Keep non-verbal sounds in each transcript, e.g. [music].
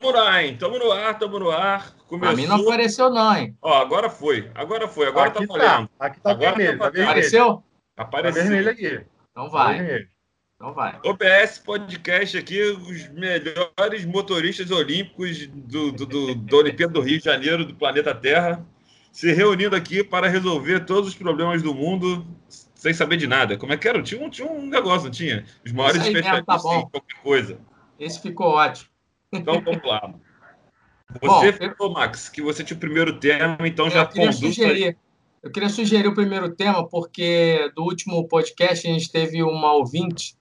no ar, hein? Tamo no ar, tamo no ar. Começou... A mim não apareceu, não, hein? Ó, agora foi. Agora foi. Agora aqui tá valendo. Tá. Aqui tá agora vermelho. Tá, tá vermelho. Apareceu? Apareceu. Tá vermelho aqui. Então vai. Então vai. OBS Podcast aqui, os melhores motoristas olímpicos do, do, do, da Olimpíada do Rio de Janeiro, do planeta Terra, se reunindo aqui para resolver todos os problemas do mundo sem saber de nada. Como é que era? Tinha um, tinha um negócio, não tinha? Os maiores especialistas tá em qualquer coisa. Esse ficou ótimo. Então vamos lá. [laughs] Você Bom, falou, Max, que você tinha o primeiro tema, então eu já queria sugerir. Eu queria sugerir o primeiro tema, porque do último podcast a gente teve uma ouvinte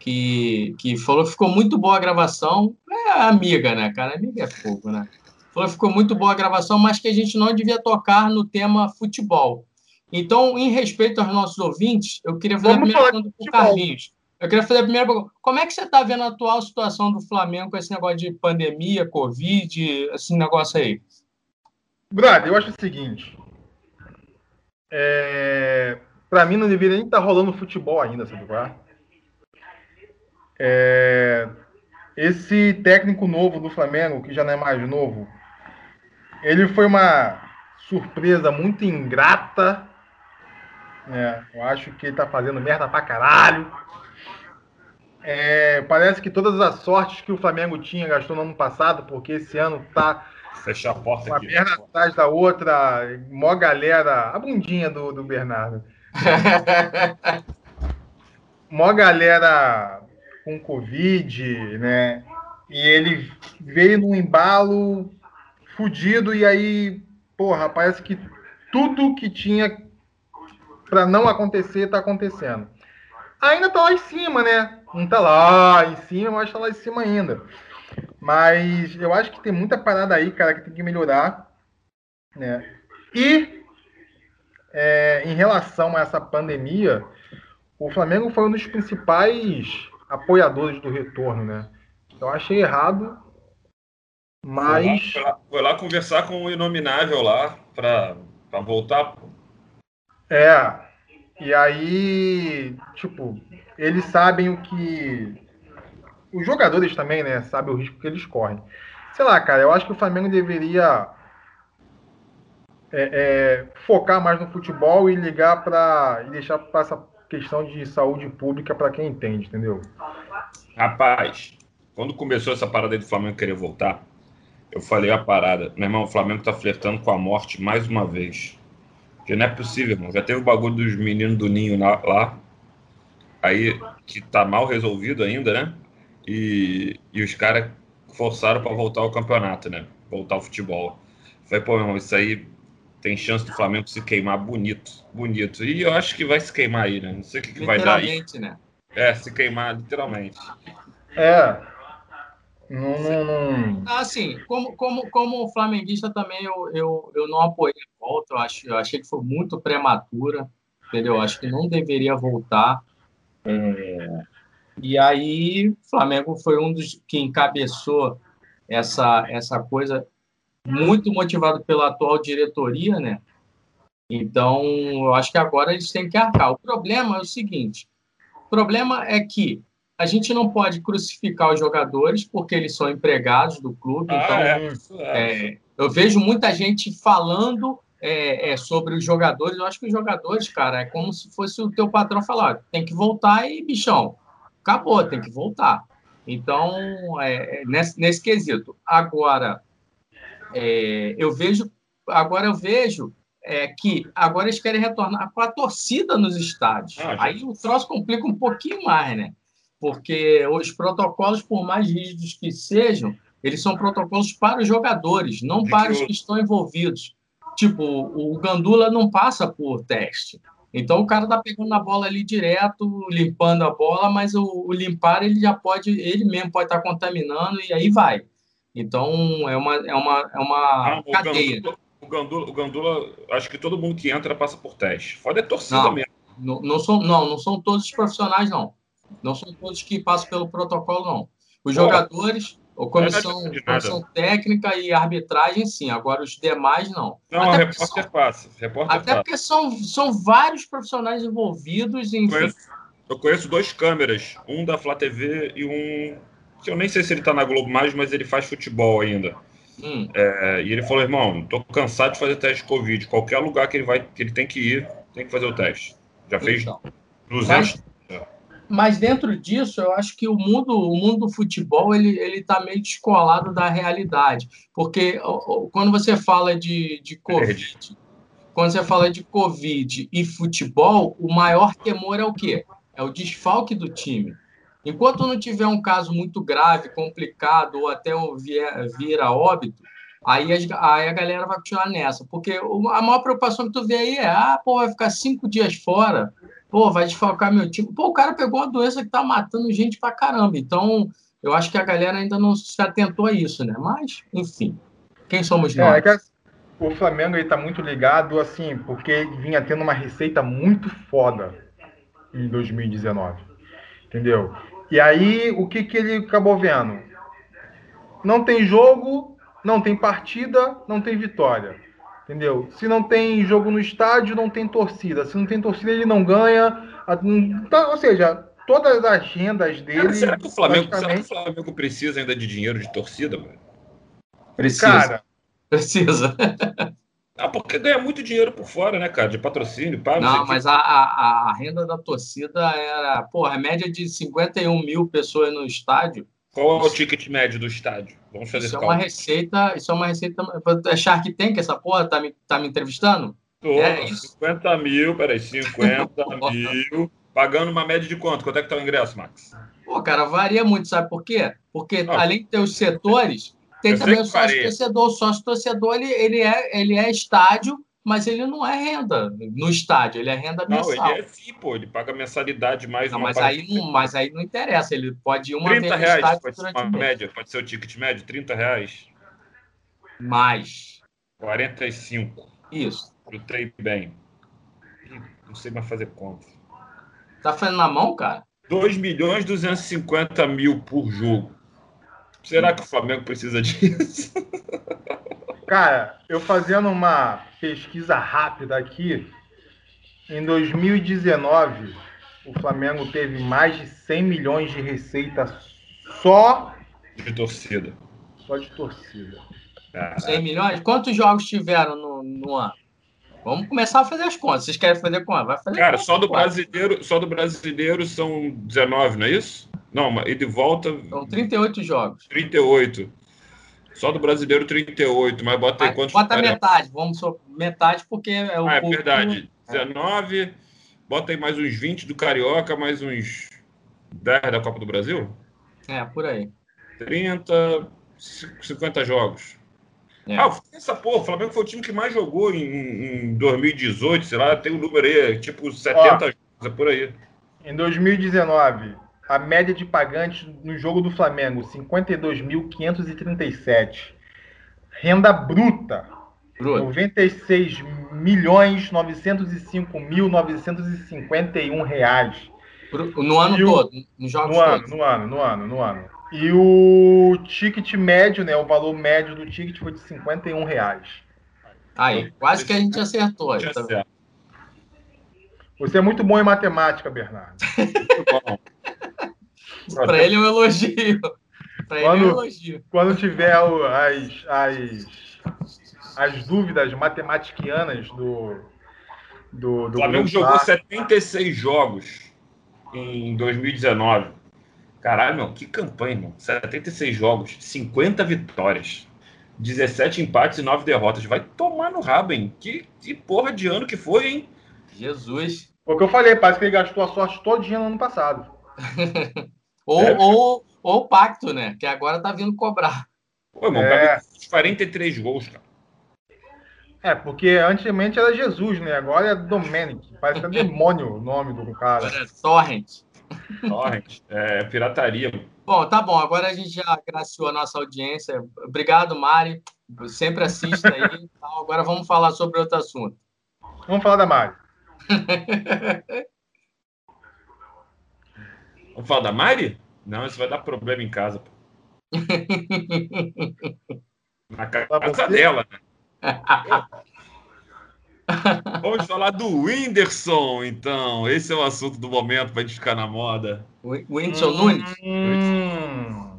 que, que falou que ficou muito boa a gravação. É amiga, né, cara? Amiga é fogo, né? Falou que ficou muito boa a gravação, mas que a gente não devia tocar no tema futebol. Então, em respeito aos nossos ouvintes, eu queria fazer Vamos a primeira pergunta para o Carlinhos. Eu queria fazer a primeira pergunta. Como é que você está vendo a atual situação do Flamengo com esse negócio de pandemia, Covid, esse negócio aí? Brad, eu acho o seguinte. É... Para mim, não deveria nem estar tá rolando futebol ainda, sabe qual é? é? Esse técnico novo do Flamengo, que já não é mais novo, ele foi uma surpresa muito ingrata. É, eu acho que ele tá fazendo merda pra caralho. É, parece que todas as sortes que o Flamengo tinha gastou no ano passado, porque esse ano tá. Fechar a porta uma aqui. Perna atrás da outra, mó galera. A bundinha do, do Bernardo. [laughs] mó galera com Covid, né? E ele veio num embalo fudido e aí, porra, parece que tudo que tinha para não acontecer tá acontecendo. Ainda tá lá em cima, né? Não tá lá em cima, mas tá lá em cima ainda. Mas eu acho que tem muita parada aí, cara, que tem que melhorar. Né? E é, em relação a essa pandemia, o Flamengo foi um dos principais apoiadores do retorno, né? Eu achei errado, mas. Foi lá, foi lá conversar com o Inominável lá para voltar. É. E aí, tipo, eles sabem o que. Os jogadores também, né? Sabem o risco que eles correm. Sei lá, cara, eu acho que o Flamengo deveria é, é, focar mais no futebol e ligar para. e deixar para essa questão de saúde pública para quem entende, entendeu? Rapaz, quando começou essa parada do Flamengo querer voltar, eu falei a parada. Meu irmão, o Flamengo tá flertando com a morte mais uma vez. Porque não é possível, irmão. Já teve o bagulho dos meninos do Ninho lá aí que tá mal resolvido ainda, né? E, e os caras forçaram para voltar ao campeonato, né? Voltar ao futebol. Falei, pô, meu irmão, isso aí tem chance do Flamengo se queimar bonito, bonito. E eu acho que vai se queimar aí, né? Não sei o que, que vai dar aí. Literalmente, né? É, se queimar literalmente. É. Não, não, não. Assim, como, como, como flamenguista também eu, eu, eu não apoiei a volta, eu, acho, eu achei que foi muito prematura, entendeu? Eu acho que não deveria voltar. É, e aí, o Flamengo foi um dos que encabeçou essa, essa coisa, muito motivado pela atual diretoria, né? Então, eu acho que agora eles têm que arcar. O problema é o seguinte: o problema é que a gente não pode crucificar os jogadores porque eles são empregados do clube. Ah, então, é, é, eu vejo muita gente falando é, é, sobre os jogadores. Eu acho que os jogadores, cara, é como se fosse o teu patrão falar: tem que voltar e, bichão, acabou, tem que voltar. Então, é, é nesse, nesse quesito. Agora, eu vejo, agora eu vejo é, que agora eles querem retornar com a torcida nos estádios. Ah, Aí o troço complica um pouquinho mais, né? Porque os protocolos, por mais rígidos que sejam, eles são protocolos para os jogadores, não para os que estão envolvidos. Tipo, o Gandula não passa por teste. Então o cara tá pegando a bola ali direto, limpando a bola, mas o, o limpar ele já pode, ele mesmo pode estar tá contaminando e aí vai. Então é uma, é uma, é uma ah, cadeia. O Gandula, o Gandula, acho que todo mundo que entra passa por teste. Foda é torcida não, mesmo. Não, não, são, não, não são todos os profissionais, não. Não são todos que passam pelo protocolo, não. Os jogadores, ou comissão, é comissão técnica e arbitragem, sim. Agora, os demais, não. Não, até repórter são, passa. Repórter até passa. porque são, são vários profissionais envolvidos em. Eu conheço, eu conheço dois câmeras, um da Flá TV e um eu nem sei se ele tá na Globo mais, mas ele faz futebol ainda. Hum. É, e ele falou, irmão, tô cansado de fazer teste de Covid. Qualquer lugar que ele vai, que ele tem que ir, tem que fazer o teste. Já fez então, 200. Mas, mas, dentro disso, eu acho que o mundo, o mundo do futebol ele ele tá meio descolado da realidade, porque quando você fala de, de Covid, quando você fala de Covid e futebol, o maior temor é o quê? É o desfalque do time. Enquanto não tiver um caso muito grave, complicado, ou até vir a óbito, aí a, aí a galera vai continuar nessa. Porque a maior preocupação que tu vê aí é, ah, pô, vai ficar cinco dias fora, pô, vai desfalcar meu time. Pô, o cara pegou uma doença que tá matando gente pra caramba. Então, eu acho que a galera ainda não se atentou a isso, né? Mas, enfim, quem somos é, nós? É, que o Flamengo está muito ligado, assim, porque vinha tendo uma receita muito foda em 2019. Entendeu? E aí, o que, que ele acabou vendo? Não tem jogo, não tem partida, não tem vitória. Entendeu? Se não tem jogo no estádio, não tem torcida. Se não tem torcida, ele não ganha. Então, ou seja, todas as rendas dele. Cara, será, que o Flamengo, será que o Flamengo precisa ainda de dinheiro de torcida, mano? Precisa. Cara, precisa. Ah, porque ganha muito dinheiro por fora, né, cara? De patrocínio, pá, Não, mas a, a, a, renda da torcida era, porra, a média de 51 mil pessoas no estádio. Qual é o ticket médio do estádio? Vamos fazer isso. é uma receita, isso é uma receita. É Shark Tank, essa porra, tá me, tá me entrevistando? Tô, é isso. 50 mil, peraí, 50 [laughs] mil. Pagando uma média de quanto? Quanto é que tá o ingresso, Max? Pô, cara, varia muito, sabe por quê? Porque ah, além de ter os setores, tem também o sócio torcedor. O sócio torcedor ele, ele, é, ele é estádio, mas ele não é renda no estádio, ele é renda mensal. Não, ele é sim, pô, ele paga mensalidade mais não, mas aí não, mas aí não interessa, ele pode ir uma 30 vez reais, pode ser uma média, pode ser o ticket médio, 30 reais. Mais. 45. Isso. Eu treino bem. Não sei mais fazer conta. Tá fazendo na mão, cara? 2 milhões e 250 mil por jogo. Será que o Flamengo precisa [laughs] disso? Cara, eu fazendo uma pesquisa rápida aqui, em 2019, o Flamengo teve mais de 100 milhões de receita só de torcida. Só de torcida. Caraca. 100 milhões? Quantos jogos tiveram no, no ano? Vamos começar a fazer as contas. Vocês querem fazer quanto? Vai fazer Cara, só do brasileiro, só do brasileiro são 19, não é isso? Não, e de volta. São 38 jogos. 38. Só do brasileiro 38, mas bota aí quantos. Bota metade, vamos só metade, porque é o. Ah, é verdade. 19, é. bota aí mais uns 20 do Carioca, mais uns 10 da Copa do Brasil? É, por aí. 30, 50 jogos. É. Ah, essa porra, o Flamengo foi o time que mais jogou em, em 2018, sei lá, tem um número aí, tipo 70 Ó, jogos, é por aí. Em 2019, a média de pagantes no jogo do Flamengo, 52.537. Renda bruta, bruta. 96 milhões 905 mil 951 reais. No ano o, todo, nos jogos no todos. Ano, no ano, no ano, no ano. E o ticket médio, né, o valor médio do ticket foi de 51 reais. Aí, quase que a gente acertou. Tá Você é muito bom em matemática, Bernardo. Muito bom. Para ele é um elogio. Para ele é um elogio. Quando tiver as, as, as dúvidas matematicianas do. do, do o Flamengo jogou 76 jogos em 2019. Caralho, meu, que campanha, irmão. 76 jogos, 50 vitórias, 17 empates e 9 derrotas. Vai tomar no rabo, hein? Que, que porra de ano que foi, hein? Jesus. Foi o que eu falei, parece que ele gastou a sorte todinha no ano passado. [laughs] Ou, é. ou, ou o pacto, né? Que agora tá vindo cobrar. Pô, irmão, é. 43 gols, cara. É, porque antigamente era Jesus, né? Agora é Domenic. Parece que é demônio o nome do cara. Agora é Torrent. Torrent. É pirataria. Bom, tá bom. Agora a gente já agraciou a nossa audiência. Obrigado, Mari. Sempre assista aí. Então, [laughs] agora vamos falar sobre outro assunto. Vamos falar da Mari. [laughs] Vamos falar da Mari? Não, isso vai dar problema em casa. Pô. [laughs] Na casa dela, né? [laughs] Vamos falar do Whindersson, então. Esse é o assunto do momento para a gente ficar na moda. Whindersson Nunes? Hum,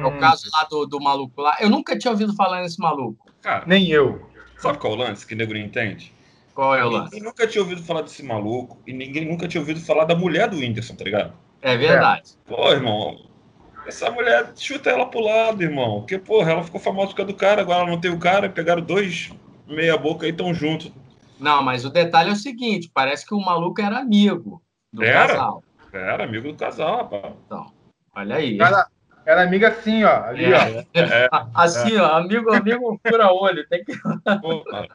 É o caso lá do, do maluco lá. Eu nunca tinha ouvido falar nesse maluco. Cara, Nem eu. sabe qual é o lance que o nego não entende? Qual é o Ninguém lance? nunca tinha ouvido falar desse maluco e ninguém nunca tinha ouvido falar da mulher do Whindersson, tá ligado? É verdade. Pô, irmão, essa mulher chuta ela pro lado, irmão. Porque, porra, ela ficou famosa por causa do cara, agora ela não tem o cara, pegaram dois meia boca e tão juntos. Não, mas o detalhe é o seguinte: parece que o maluco era amigo do Era? casal. Era amigo do casal, rapaz. Olha aí. Era, era amiga assim, ó. Ali, ó. É. É, [laughs] Assim, ó, amigo, amigo, fura olho. Tem que... porra.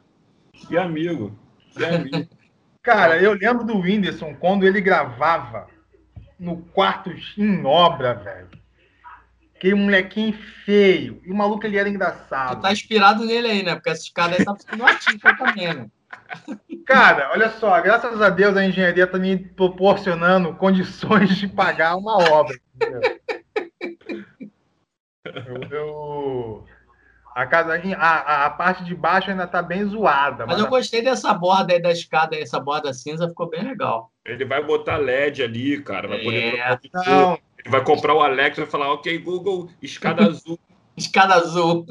Que amigo. Que amigo. Cara, eu lembro do Whindersson quando ele gravava no quarto em obra, velho. Aquele molequinho feio. E o maluco ele era Tu engraçado. tá inspirado nele aí, né? Porque essa escada aí tá ficando artista também, né? Cara, olha só, graças a Deus a engenharia tá me proporcionando condições de pagar uma obra. Eu, eu- a, casa, a, a- parte de baixo ainda tá bem zoada. Mas eu gostei dessa borda aí da escada, essa borda cinza ficou bem legal. Ele vai botar LED ali, cara. Vai poder É. de. Não, Ele vai comprar o Alexa e vai falar, ok, Google, escada [laughs] azul. Escada azul.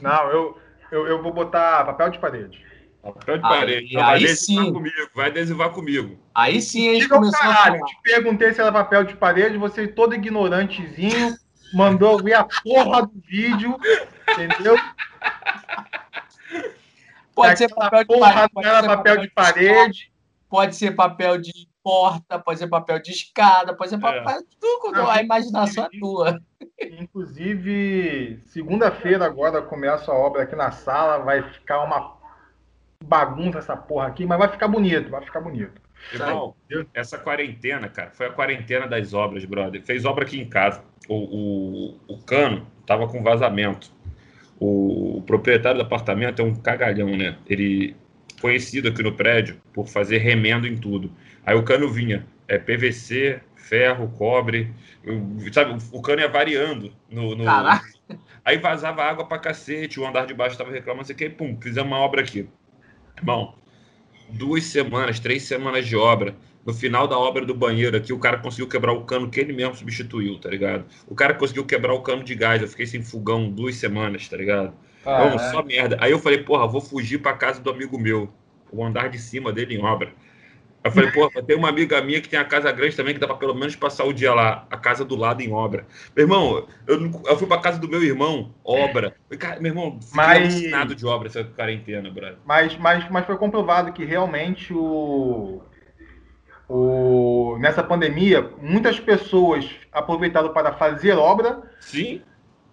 não eu, eu, eu vou botar papel de parede. Papel de Aí- parede. Então, vai aí adesivar sim. comigo, vai adesivar comigo. Aí sim a gente Diga o começou a caralho, falar. te perguntei se era papel de parede, você todo ignorantezinho, mandou ver a porra do vídeo, entendeu? Pode ser Aquela papel de porra parede, não era ser papel de escada, parede. Pode ser papel de porta, pode ser papel de escada, pode ser É. papel. Tudo, Não, a imaginação é tua. Inclusive, segunda-feira agora começa a obra aqui na sala, vai ficar uma bagunça essa porra aqui, mas vai ficar bonito, vai ficar bonito. Irmão, essa quarentena, cara, foi a quarentena das obras, brother. Fez obra aqui em casa. O, o, o cano tava com vazamento. O, o proprietário do apartamento é um cagalhão, né? Ele conhecido aqui no prédio por fazer remendo em tudo. Aí o cano vinha, é PVC, ferro, cobre, sabe? O cano ia variando no, no-. Aí vazava água pra cacete, o andar de baixo tava reclamando, assim, que pum, fizemos uma obra aqui. Irmão, duas semanas, três semanas de obra. No final da obra do banheiro aqui, o cara conseguiu quebrar o cano que ele mesmo substituiu, tá ligado? O cara conseguiu quebrar o cano de gás. Eu fiquei sem fogão duas semanas, tá ligado? Ah, Não, só merda. Aí eu falei, porra, vou fugir pra casa do amigo meu. O andar de cima dele em obra. Eu falei, porra, tem uma amiga minha que tem a casa grande também, que dá pra pelo menos passar o dia lá. A casa do lado em obra. Meu irmão, eu, eu fui pra casa do meu irmão, obra. Cara, meu irmão, Mas- alucinado de obra essa quarentena, brother. Mas, mas, mas foi comprovado que realmente o, o, nessa pandemia, muitas pessoas aproveitaram para fazer obra, Sim,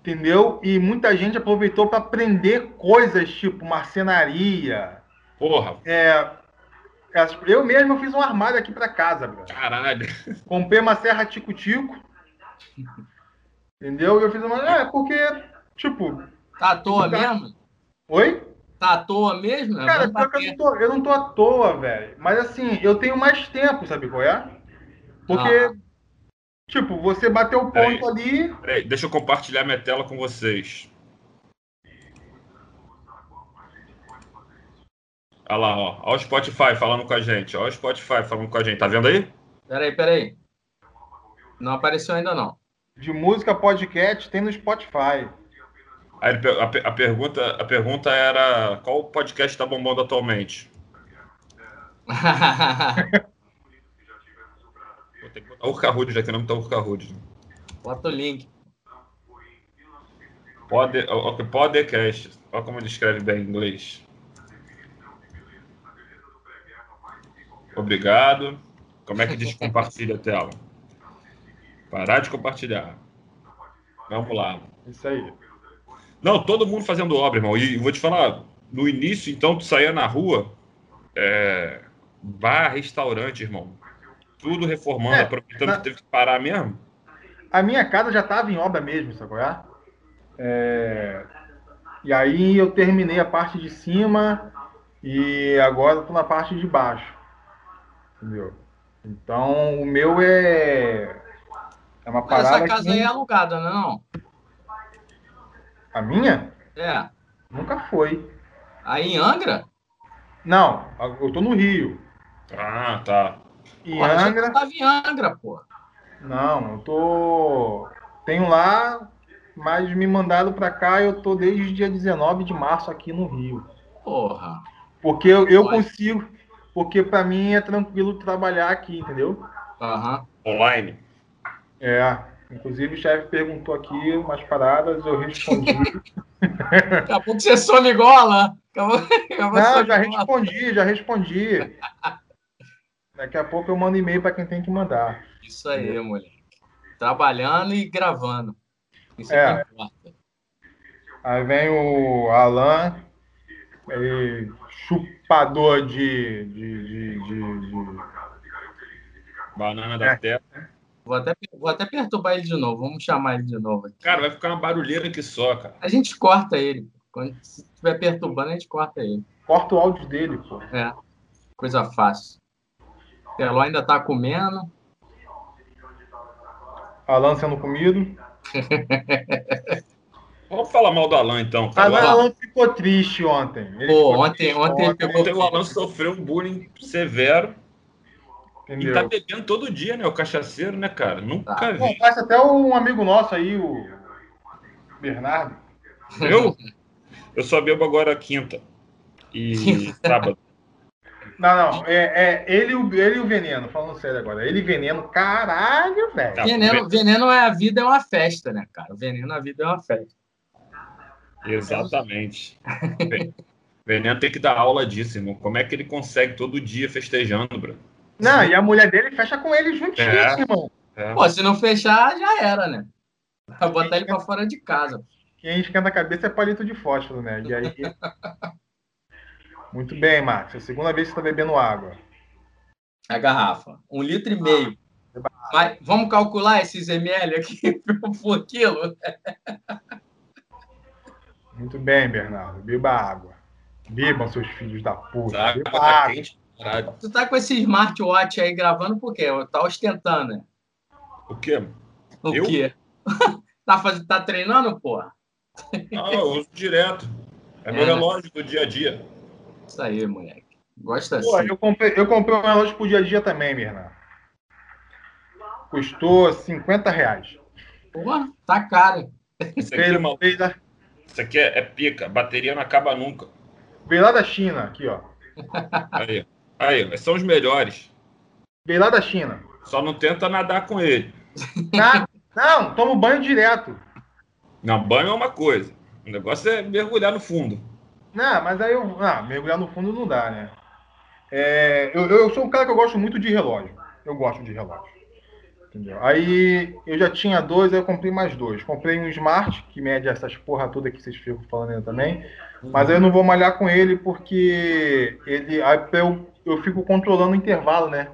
entendeu? E muita gente aproveitou para aprender coisas tipo marcenaria. porra, É, eu mesmo fiz um armário aqui para casa, bro. caralho. Comprei uma serra tico-tico, entendeu? E eu fiz uma. É, porque, tipo. Tá à toa mesmo? Oi? Tá à toa mesmo? Cara, pior que eu não, tô, eu não tô à toa, velho. Mas assim, eu tenho mais tempo, sabe qual é? Porque, Ah. Tipo, você bateu o Peraí. ponto ali. Peraí, deixa eu compartilhar minha tela com vocês. Olha lá, ó. Olha o Spotify falando com a gente. Olha o Spotify falando com a gente. Tá vendo aí? Peraí, peraí. Não apareceu ainda não. De música podcast tem no Spotify. Aí a, a pergunta, a pergunta era qual podcast tá bombando atualmente? [laughs] Ter que botar Urca Rude, já que o nome tá Urca Rude. Bota o link. Pode, podcast. Olha como ele escreve bem em inglês. Obrigado. Como é que diz compartilha a tela? Parar de compartilhar. Vamos lá. Isso aí. Não, todo mundo fazendo obra, irmão. E vou te falar, no início, então, tu saía na rua, é, bar, restaurante, irmão. Tudo reformando, É, aproveitando na- que teve que parar mesmo. A minha casa já estava em obra mesmo, sabe qual é? É, E aí eu terminei a parte de cima e agora estou na parte de baixo. Entendeu? Então o meu é. É uma Mas parada. essa casa que... aí é alugada, não é não? A minha? É. Nunca foi. Aí em Angra? Não, eu tô no Rio. Ah, tá. Em Porra, Angra. tava em Angra, pô. Não, eu tô. Tenho lá mas me mandaram para cá eu tô desde dia 19 de março aqui no Rio. Porra. Porque eu, eu consigo, porque para mim é tranquilo trabalhar aqui, entendeu? Aham. Online. É. Inclusive o chefe perguntou aqui umas paradas, eu respondi. [laughs] Daqui a pouco você some igual a Alain. Acabou, [laughs] acabou Não, já respondi, já respondi. [laughs] Daqui a pouco eu mando e-mail para quem tem que mandar. Isso aí, moleque. Trabalhando e gravando. Isso é, É. que importa. Aí vem o Alan, ele, chupador de, de, de, de- de- Banana da É. terra. Vou até, vou até perturbar ele de novo. Vamos chamar ele de novo aqui. Cara, vai ficar uma barulheira que só, cara. A gente corta ele. Quando se estiver perturbando, a gente corta ele. Corta o áudio dele, pô. É. Coisa fácil. Teló ainda tá comendo. Alan sendo comido. [laughs] Vamos falar mal do Alan, então. cara. Alan, O Alan- Alan ficou triste ontem. Ele Pô, ficou ontem- triste ontem ele pegou- Ontem o Alan sofreu um bullying severo e Entendeu? tá bebendo todo dia, né? O cachaceiro, né, cara? Nunca Tá. Bom, vi. parece até um amigo nosso aí, o Bernardo. Eu? Eu só bebo agora quinta e [laughs] sábado. Não, não, é, é ele, e o- ele e o Veneno, falando sério agora. Ele e Veneno, caralho, velho. Tá. Veneno, veneno é a vida, é uma festa, né, cara? Veneno, a vida é uma festa. Exatamente. Veneno tem que dar aula disso, irmão. Como é que ele consegue todo dia festejando, bro? Não, e a mulher dele fecha com ele juntinho, É. irmão. É. Pô, se não fechar, já era, né? Vai botar ele pra fora de casa. Quem esquenta a cabeça é palito de fósforo, né? E aí. Muito bem, Marcos. É a segunda vez que você tá bebendo água. A garrafa. Um litro e meio. Mas vamos calcular esses ml aqui [laughs] por quilo? Muito bem, Bernardo. Beba água. Bebam, seus filhos da puta. Tá, Beba tá água. quente. Tu tá com esse smartwatch aí gravando por quê? Tá ostentando, né? O quê? O Eu? quê? [laughs] tá, faz... tá treinando, porra? Ah, eu uso direto. É meu É, né? relógio do dia a dia. Isso aí, moleque. Gosta Pô, assim. eu comprei, eu comprei um relógio pro dia a dia também, Bernardo. Custou 50 reais. Porra, tá caro. Isso aqui, veio, da, isso aqui é, é pica. A bateria não acaba nunca. veio lá da China, aqui, ó. [laughs] Aí, aí, são os melhores. Veio lá da China. Só não tenta nadar com ele. Na- não, tomo banho direto. Não, banho é uma coisa. O negócio é mergulhar no fundo. Não, mas aí eu. Ah, mergulhar no fundo não dá, né? É, eu, eu sou um cara que eu gosto muito de relógio. Eu gosto de relógio. Entendeu? Aí eu já tinha dois, aí eu comprei mais dois. Comprei um Smart, que mede essas porra toda que vocês ficam falando aí também. Mas aí eu não vou malhar com ele porque ele. Aí eu, eu fico controlando o intervalo, né?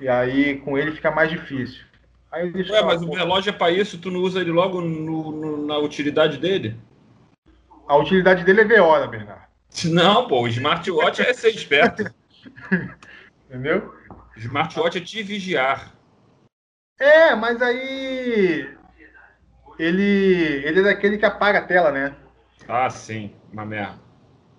E aí com ele fica mais difícil. Aí Ué, mas o relógio é pra isso, tu não usa ele logo no- no- na utilidade dele? A utilidade dele é ver hora, Bernardo. Não, pô, o smartwatch é ser esperto. [laughs] Entendeu? Smartwatch é te vigiar. É, mas aí. Ele. Ele é daquele que apaga a tela, né? Ah, sim, uma merda.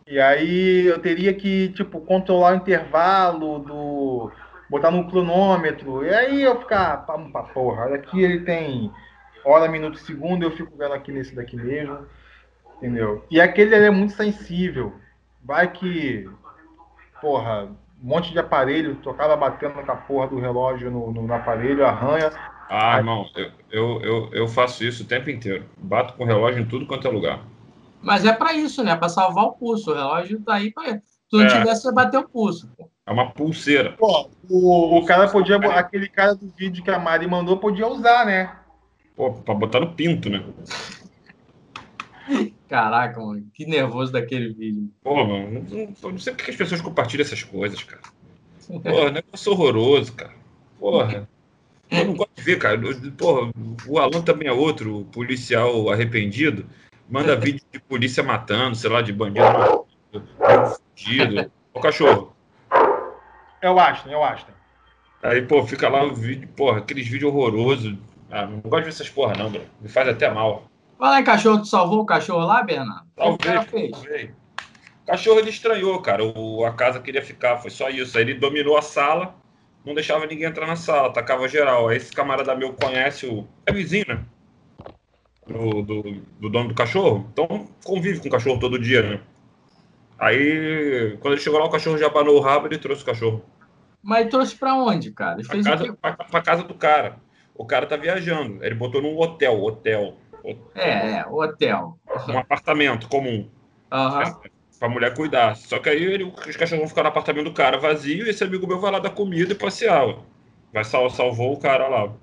E aí eu teria que, tipo, controlar o intervalo do. botar no cronômetro. E aí eu ficar. Pra, pra porra. Aqui ele tem hora, minuto, segundo, eu fico vendo aqui nesse daqui mesmo. Entendeu? E aquele ele é muito sensível. Vai que. Porra, um monte de aparelho, tocava batendo com a porra do relógio no, no- no aparelho, arranha. Ah, Ai. irmão, eu, eu, eu, eu faço isso o tempo inteiro. Bato com o relógio em tudo quanto é lugar. Mas é pra isso, né? Pra salvar o pulso. O relógio tá aí pra. Se tu não É. tivesse, você bater o pulso. pô. É uma pulseira. Pô, o, o cara podia. Aquele cara do vídeo que a Mari mandou podia usar, né? Pô, pra botar no pinto, né? Caraca, mano. Que nervoso daquele vídeo. Pô, mano, não, não- não sei por que as pessoas compartilham essas coisas, cara. Porra, negócio horroroso, cara. Porra. Eu não gosto de ver, cara. Porra, o Alan também é outro policial arrependido. Manda [laughs] vídeo de polícia matando, sei lá, de bandido fudido. Ô, cachorro. É o Aston, é o Aston. Aí, pô, fica lá o vídeo, porra, aqueles vídeos horrorosos. Ah, não gosto de ver essas porra, não, bro. Me faz até mal. Fala em cachorro, tu salvou o cachorro lá, Bernardo? O que o cachorro ele estranhou, cara. O, a casa queria ficar, foi só isso. Aí ele dominou a sala, não deixava ninguém entrar na sala, tacava geral. Aí esse camarada meu conhece o. É vizinho, né? do, do, do dono do cachorro. Então convive com o cachorro todo dia, né? Aí, quando ele chegou lá, o cachorro já abanou o rabo e ele trouxe o cachorro. Mas trouxe pra onde, cara? Ele Pra casa, pra, pra casa do cara. O cara tá viajando. Ele botou num hotel, hotel. É, é, hotel. Um apartamento comum. Aham. Pra mulher cuidar. Só que aí ele, os cachorros vão ficar no apartamento do cara vazio e esse amigo meu vai lá dar comida e passear. Vai sal, salvou o cara lá.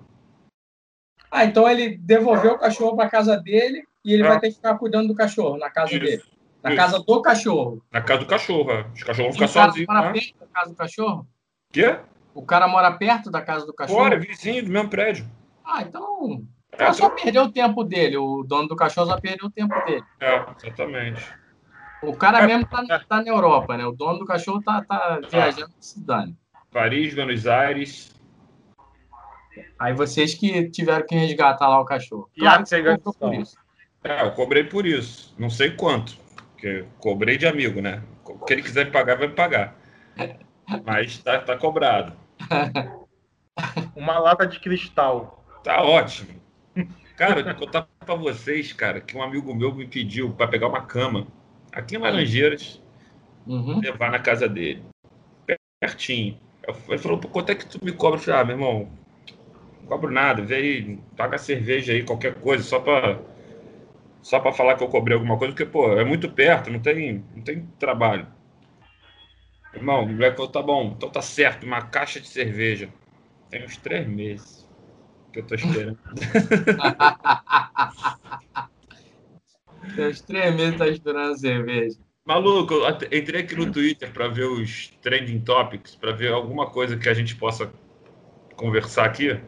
Ah, então ele devolveu o cachorro pra casa dele e ele É. vai ter que ficar cuidando do cachorro na casa Isso, dele. Na isso. casa do cachorro. Na casa do cachorro. é. Os cachorros vão o ficar cara sozinhos. mora Né? perto da casa do cachorro? Quê? O cara mora perto da casa do cachorro? Fora, vizinho do mesmo prédio. Ah, então. É, só perdeu o tempo dele. O dono do cachorro só perdeu o tempo dele. é, exatamente. O cara mesmo tá, tá na Europa, né? O dono do cachorro tá, tá viajando que se dane. Paris, Buenos Aires. Aí vocês que tiveram que resgatar lá o cachorro. E Claro você comprou por isso. É, eu cobrei por isso. Não sei quanto. Porque cobrei de amigo, né? O que ele quiser me pagar, vai me pagar. Mas tá, tá cobrado. [laughs] Uma lata de cristal. Tá ótimo. Cara, eu vou contar pra vocês, cara, que um amigo meu me pediu pra pegar uma cama aqui em Laranjeiras, Uhum. levar na casa dele. Pertinho. Ele falou, pô, quanto é que tu me cobra? Eu falei, ah, meu irmão, não cobro nada, vê aí, paga cerveja aí, qualquer coisa, só pra, só pra falar que eu cobrei alguma coisa, porque, pô, é muito perto, não tem, não tem trabalho. Irmão, o moleque falou, tá bom, então tá certo, uma caixa de cerveja. Tem uns três meses que eu tô esperando. [laughs] Três meses tá esperando cerveja. Maluco, eu entrei aqui no Twitter pra ver os trending topics, pra ver alguma coisa que a gente possa conversar aqui.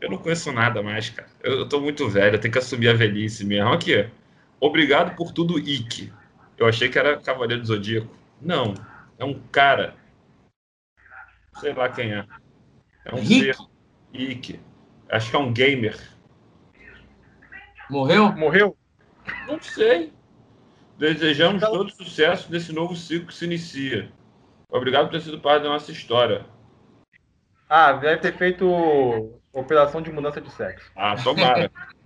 Eu não conheço nada mais, cara. Eu, eu tô muito velho, eu tenho que assumir a velhice mesmo. Aqui, obrigado por tudo, Ike. Eu achei que era Cavaleiro do Zodíaco. Não, é um cara. Sei lá quem é. É um Rick? ser. Ike. Acho que é um gamer. Morreu? Morreu? Não sei. Desejamos todo sucesso nesse novo ciclo que se inicia. Obrigado por ter sido parte da nossa história. Ah, deve ter feito operação de mudança de sexo. Ah, tomara. [laughs]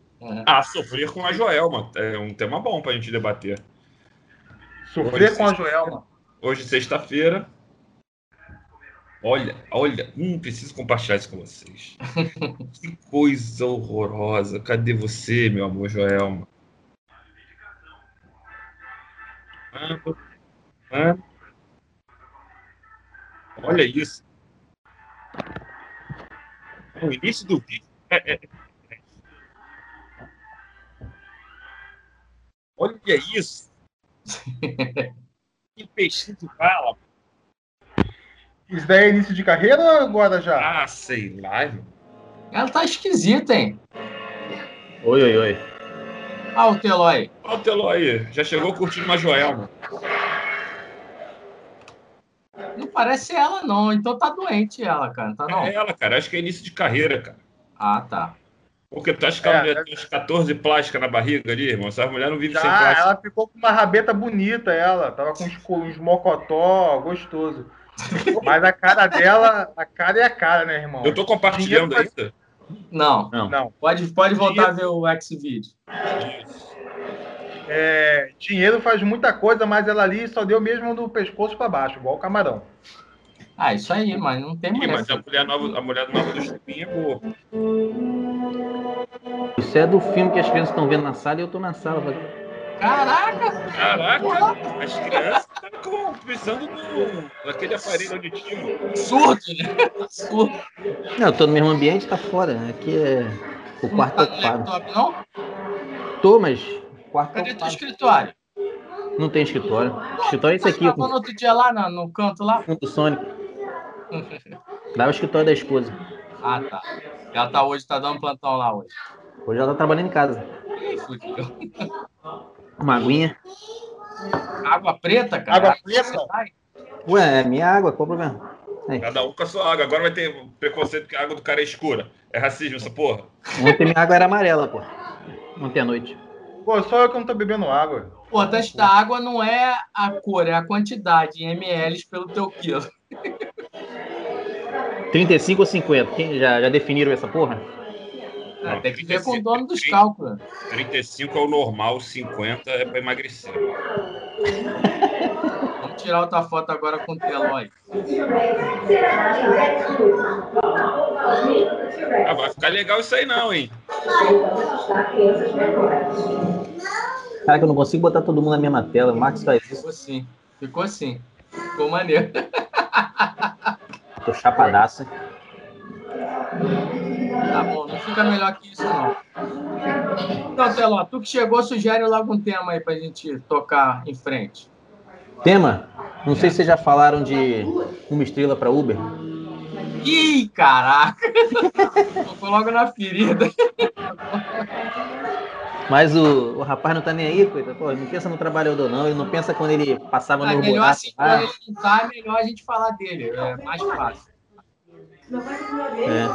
Ah, sofrer com a Joelma. É um tema bom pra gente debater. Sofrer Oi, com a Joelma. Hoje, sexta-feira. Olha, olha, hum, preciso compartilhar isso com vocês. [laughs] que coisa horrorosa. Cadê você, meu amor Joelma? Ah, ah. Olha isso. O início do vídeo. é- é- é. Olha isso. [laughs] que peixinho de bala. Isso daí é início de carreira ou agora já? Ah, sei lá. irmão. Ela tá esquisita, hein? Oi, oi, oi. Ah, o Teloy. Olha o Teló aí. Já chegou curtindo uma Joelma. Não parece ela, não. Então tá doente ela, cara. Tá não? É ela, cara. Acho que é início de carreira, cara. Ah, tá. Porque tu acha que a É, mulher é- tem uns 14 plásticas na barriga ali, irmão? Essa mulher não vive sem Já, plástica. ela ficou com uma rabeta bonita, ela. Tava com uns, uns mocotó, gostoso. Mas a cara dela, a cara é a cara, né, irmão? Eu tô compartilhando Dinheiro ainda. Não. Não. Não. Pode, pode voltar a ver o X-Video. É, dinheiro faz muita coisa, mas ela ali só deu mesmo do pescoço pra baixo, igual o camarão. Ah, isso aí, mas não tem mulher. mas a mulher nova, a mulher nova do Chupim é boa. Isso é do filme que as crianças estão vendo na sala e eu tô na sala. fazendo- Caraca! Caraca, as crianças estão precisando do, daquele aparelho auditivo. Surdo, né? Surdo. Não, eu tô no mesmo ambiente, tá fora. Aqui é. O Não quarto tá tá no ocupado. laptop, não? Tô, mas. O quarto Cadê teu ocupado. escritório? Não tem escritório. O escritório é esse Tá aqui, gravando com outro dia lá no, no canto lá? o Sonic. [laughs] Lá é o escritório da esposa. Ah, tá. Ela tá hoje, tá dando plantão lá hoje. Hoje ela tá trabalhando em casa. Fudeu. Uma aguinha. Água preta, cara? Água preta? Ué, é minha água, qual o problema? Cada um com a sua água. Agora vai ter preconceito que a água do cara é escura. É racismo essa porra. Ontem minha água era amarela, pô. Ontem à noite. Pô, só eu que não tô bebendo água. Pô, teste da água não é a cor, é a quantidade em ml pelo teu quilo. 35 ou 50? Quem, já, já definiram essa porra? Ah, Não, tem que ver com o 35, dono dos cálculos. 35 é o normal, 50 é para emagrecer. Vamos tirar outra foto agora com o Telói. Ah, vai ficar legal isso aí não, hein? Cara, que eu não consigo botar todo mundo na mesma tela. O Max faz isso. Ficou assim. Ficou assim. Ficou maneiro. Tô chapadaça. Tá bom, não fica melhor que isso, não. Então, Teló, tu que chegou, sugere logo um tema aí pra gente tocar em frente. Tema? Não sei se vocês já falaram de uma estrela para Uber. Ih, caraca! [laughs] Tocou logo na ferida. Mas o, o rapaz não tá nem aí, coisa. Pô, não pensa no trabalhador, não. Ele não pensa quando ele passava É no melhor buraco. assim, quando ele não tá, é melhor a gente falar dele. É mais fácil. É.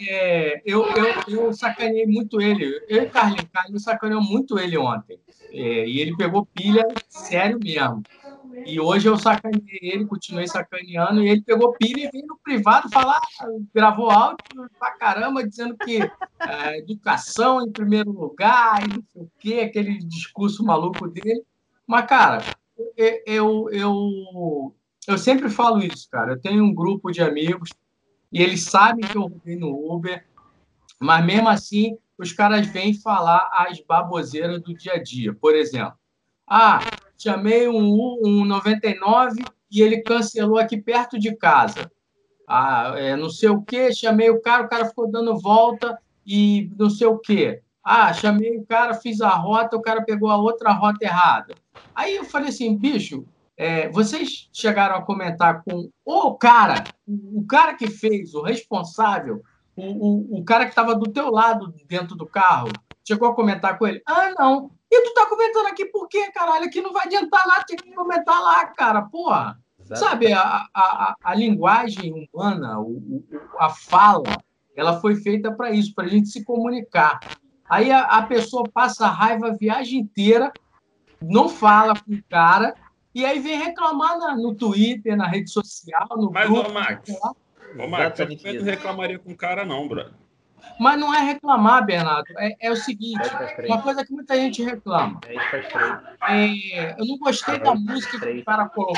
É, eu, eu, eu sacaneei muito ele. Eu e Carlinhos, Carlinhos sacaneou muito ele ontem. É, e ele pegou pilha sério mesmo. E hoje eu sacaneei ele, continuei sacaneando, e ele pegou pilha e veio no privado falar, gravou áudio pra caramba, dizendo que é, educação em primeiro lugar, e não sei o quê, aquele discurso maluco dele. Mas, cara, eu, eu, eu, sempre falo isso, cara. Eu tenho um grupo de amigos e eles sabem que eu roubei no Uber, mas mesmo assim os caras vêm falar as baboseiras do dia a dia. Por exemplo, ah, chamei um, um 99 e ele cancelou aqui perto de casa. Ah, é, não sei o que, chamei o cara, o cara ficou dando volta e não sei o que. Ah, chamei o cara, fiz a rota, o cara pegou a outra rota errada. Aí eu falei assim, bicho, é, vocês chegaram a comentar com o cara, o cara que fez, o responsável, o, o, o cara que estava do teu lado dentro do carro, chegou a comentar com ele? Ah, não. E tu tá comentando aqui por quê, caralho? Aqui não vai adiantar nada, tem que comentar lá, cara, porra. Sabe, a, a, a, linguagem humana, o, o- a fala, ela foi feita para isso, para a gente se comunicar. Aí a, a pessoa passa a raiva a viagem inteira, não fala com o cara, e aí vem reclamar na- no Twitter, na rede social, no Mas, grupo. ô Max, ô Max, eu não reclamaria com o cara não, brother. Mas não é reclamar, Bernardo. É, é o seguinte: uma coisa que muita gente reclama. 10 para 3. É, eu não gostei da música que o cara colocou.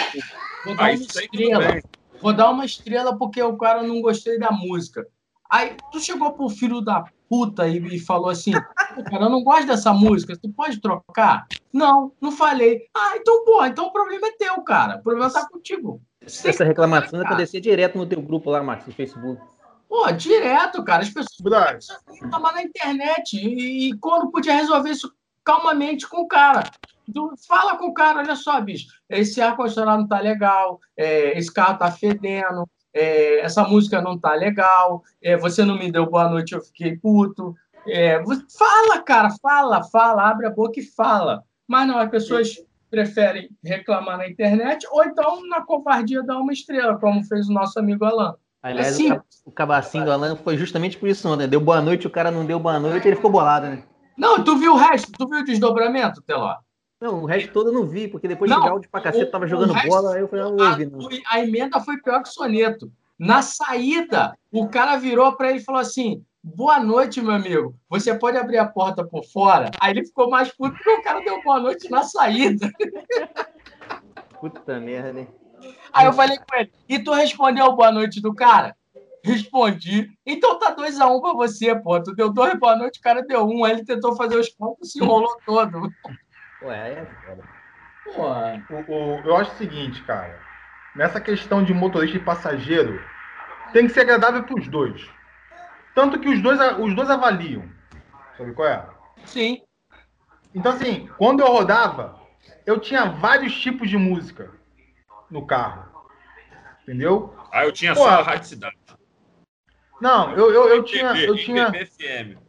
Vou dar uma estrela. Vou dar uma estrela porque o cara não gostei da música. Aí tu chegou pro filho da puta e, e falou assim: "Pô, cara, eu não gosto dessa música, tu pode trocar? Não, não falei. Ah, então, pô, então o problema é teu, cara. O problema tá contigo. Essa reclamação Cara. acontecer direto no teu grupo lá, Max, no Facebook. Pô, direto, cara. As pessoas tomar na internet. E, e quando podia resolver isso calmamente com o cara. Tu fala com o cara, olha só, bicho, esse ar-condicionado não tá legal, é, esse carro tá fedendo, é, essa música não tá legal, é, você não me deu boa noite, eu fiquei puto. É, fala, cara, fala, fala, abre a boca e fala. Mas não, as pessoas preferem reclamar na internet ou então na covardia dar uma estrela, como fez o nosso amigo Alan. Aliás, Assim- o, ca- o cabacinho do Alan foi justamente por isso ontem. Deu boa noite, o cara não deu boa noite, ele ficou bolado, né? Não, tu viu o resto? Tu viu o desdobramento, Teló? Não, o resto todo eu não vi, porque depois Não, de áudio pra cacete, o- tava jogando resto- bola, aí eu falei, ah, não A, ouvi, não. a emenda foi pior que o soneto. Na saída, o cara virou para ele e falou assim: Boa noite, meu amigo. Você pode abrir a porta por fora? Aí ele ficou mais puto porque o cara deu boa noite na saída. Puta merda, hein? Aí eu falei com ele: E tu respondeu boa noite do cara? Respondi. Então tá 2x1 um pra você, pô. Tu deu dois boa noite, o cara deu um. Aí ele tentou fazer os pontos e se enrolou todo. Ué, aí é foda. O- o- eu acho o seguinte, cara. Nessa questão de motorista e passageiro, tem que ser agradável para os dois. Tanto que os dois, os dois avaliam. Sabe qual é? sim. Então, assim, quando eu rodava, eu tinha vários tipos de música no carro. Entendeu? Ah, eu tinha Pô, só a Rádio Cidade. Não, eu, eu, eu tinha. MPB, Eu tinha MPB FM.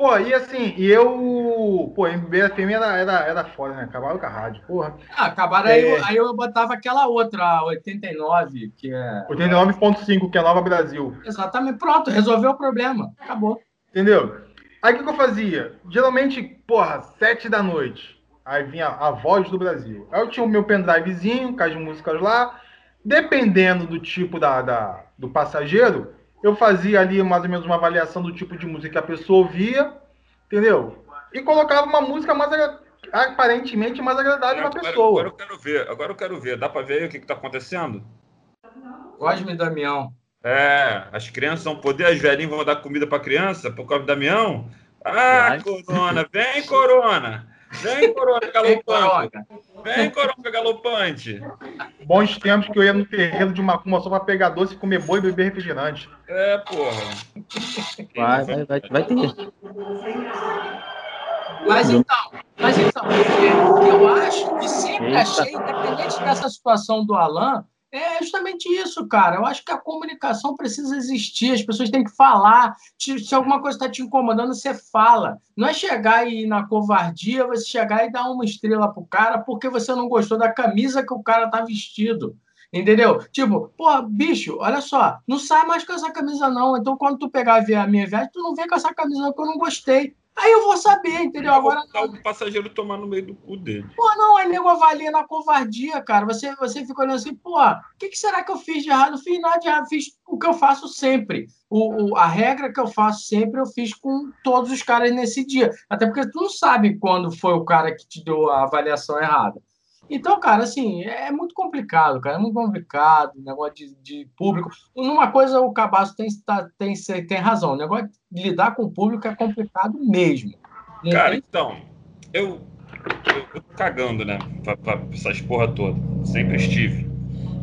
Pô, e assim, e eu. Pô, MBFM era, era, era foda, né? Acabava com a rádio, porra. Ah, acabaram aí, É. eu- aí eu botava aquela outra, a 89, que é. 89.5, que é Nova Brasil. Exatamente, pronto, resolveu o problema. Acabou. Entendeu? Aí o que, que eu fazia? Geralmente, porra, sete da noite. Aí vinha a voz do Brasil. Aí eu tinha o meu pendrivezinho com as músicas lá. Dependendo do tipo da, da- do passageiro, eu fazia ali mais ou menos uma avaliação do tipo de música que a pessoa ouvia, entendeu? E colocava uma música mais aparentemente mais agradável Agora, para a agora pessoa. eu quero ver, agora eu quero ver. Dá pra ver aí o que, que tá acontecendo? Cosme e Damião. É, as crianças vão poder, as velhinhas vão dar comida pra criança por causa do Damião? Ah. Corona, vem, Corona! Vem, Corona Ei, galopante! Vem, Corona galopante! Bons tempos que eu ia no terreiro de Macumba só para pegar doce, comer boi e beber refrigerante. É, porra. Vai, vai, vai, vai ter. Mas então, mas então, eu acho que sempre Eita. achei, independente dessa situação do Alan, é justamente isso, cara. Eu acho que a comunicação precisa existir, as pessoas têm que falar. Se, alguma coisa está te incomodando, você fala. Não é chegar e ir na covardia, você chegar e dar uma estrela pro cara porque você não gostou da camisa que o cara tá vestido. Entendeu? Tipo, pô, bicho, olha só, não sai mais com essa camisa, não. Então, quando tu pegar a minha viagem, tu não vem com essa camisa que eu não gostei. Aí eu vou saber, entendeu? Agora Agora o passageiro tomar no meio do cu dele. Pô, não, aí nego avalia na covardia, cara. Você, você fica olhando assim, pô, o que, que será que eu fiz de errado? Não fiz nada de errado, fiz o que eu faço sempre. O, o- a regra que eu faço sempre, eu fiz com todos os caras nesse dia. Até porque tu não sabe quando foi o cara que te deu a avaliação errada. Então, cara, assim, é muito complicado, cara. É muito complicado, negócio de, de público. Numa coisa, o Cabaço tem, tá- tem, tem razão. O negócio de lidar com o público é complicado mesmo. Cara, então, eu, eu, eu tô cagando, né? Pra, pra essas porra toda. Sempre estive.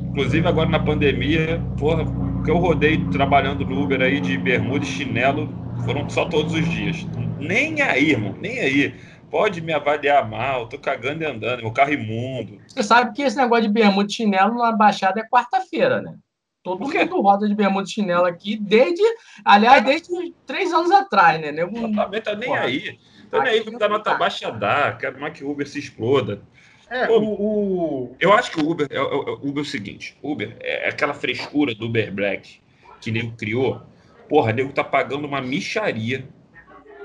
Inclusive agora na pandemia, porra, que eu rodei trabalhando no Uber aí de bermuda e chinelo, foram só todos os dias. Nem aí, irmão, nem aí. Pode me avaliar mal, tô cagando e andando, meu carro imundo. Você sabe que esse negócio de bermuda e chinelo na Baixada é quarta-feira, né? Todo mundo roda de bermuda e chinelo aqui desde, aliás, desde três anos atrás, né? Nego- Exatamente, tá nem Porra. aí. Tô nem aí, vou dar não nota tá. baixa dar, quero mais que o Uber se exploda. É, Pô. o, o- Eu acho que o Uber é, é- é- o Uber é o seguinte: Uber é aquela frescura do Uber Black que nego criou. Porra, nego tá pagando uma micharia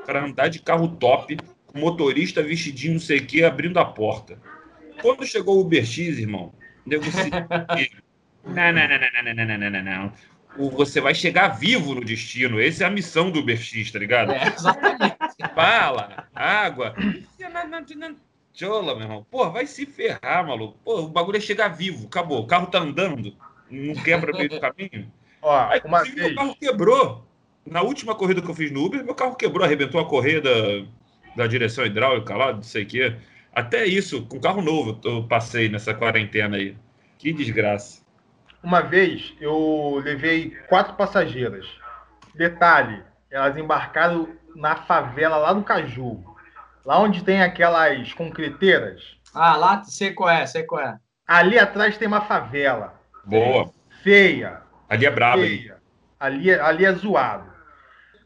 para andar de carro top, motorista vestidinho não sei o que, abrindo a porta. Quando chegou o Uber X, irmão, nego se. [laughs] não, não, não, não, não, não, não, não, não, Você vai chegar vivo no destino. Essa é a missão do Uber X, tá ligado? É, exatamente. bala, água. Chola, meu irmão. Pô, vai se ferrar, maluco. Pô, o bagulho é chegar vivo, acabou. O carro tá andando, não quebra meio do caminho. [laughs] ó, Aí, uma inclusive, vez, meu carro quebrou. Na última corrida que eu fiz no Uber, meu carro quebrou, arrebentou a correia da, da direção hidráulica lá, não sei o quê. Até isso, com carro novo, eu passei nessa quarentena aí. Que desgraça. uma vez eu levei quatro passageiras. Detalhe, elas embarcaram na favela lá do Caju. Lá onde tem aquelas concreteiras. Ah, lá sei qual é, sei qual é. Ali atrás tem uma favela. Boa. Feia. Ali é brabo, hein? feia. Ali, é- ali é zoado.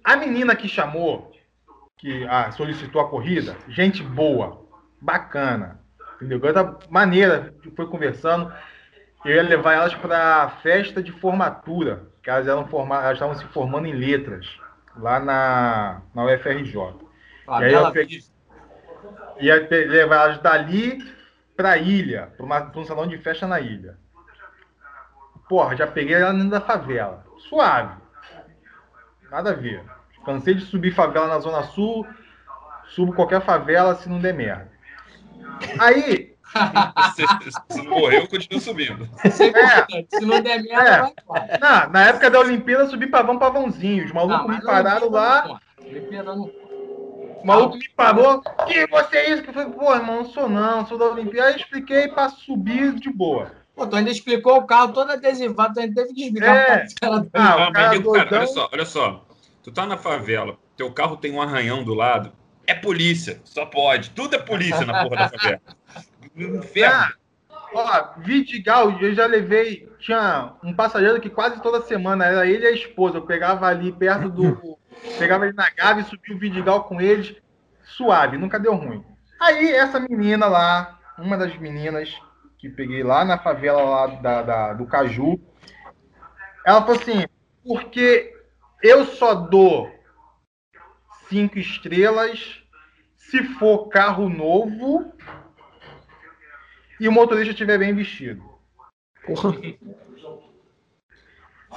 A menina que chamou, que ah, solicitou a corrida, gente boa, bacana. Entendeu? Garota maneira, foi conversando. Eu ia levar elas para a festa de formatura, que elas, eram forma, elas estavam se formando em letras, lá na, na UFRJ. Ah, E aí eu peguei-. Ia levar elas dali para a ilha, para um salão de festa na ilha. Porra, já peguei ela dentro da favela. Suave. Nada a ver. Cansei de subir favela na Zona Sul. Subo qualquer favela se não der merda. Aí, [laughs] Se, se não morreu, eu continuo subindo. é, Se não der merda, É. vai embora. na, época da Olimpíada, subi pavão pavãozinho. Os malucos Não, me pararam lá. não conta. Olimpíada não O maluco me parou. Que você é isso? Que eu falei, pô, irmão, não sou não, sou da Olimpíada. Aí eu expliquei pra subir de boa. Pô, tu ainda explicou o carro todo adesivado, tu ainda teve que explicar É. pra cara Ah, Ah, o mas, cara cara, olha só, olha só. Tu tá na favela, teu carro tem um arranhão do lado, é polícia, só pode. Tudo é polícia na porra da favela. [laughs] No Inferno. Ah, ó, Vidigal, eu já levei. Tinha um passageiro que quase toda semana era ele e a esposa. Eu pegava ali perto do. [laughs] pegava ele na Gávea e subia o Vidigal com eles. Suave, nunca deu ruim. Aí essa menina lá, uma das meninas que peguei lá na favela lá da, da- do Caju, ela falou assim, porque eu só dou cinco estrelas se for carro novo e o motorista estiver bem vestido. Porra.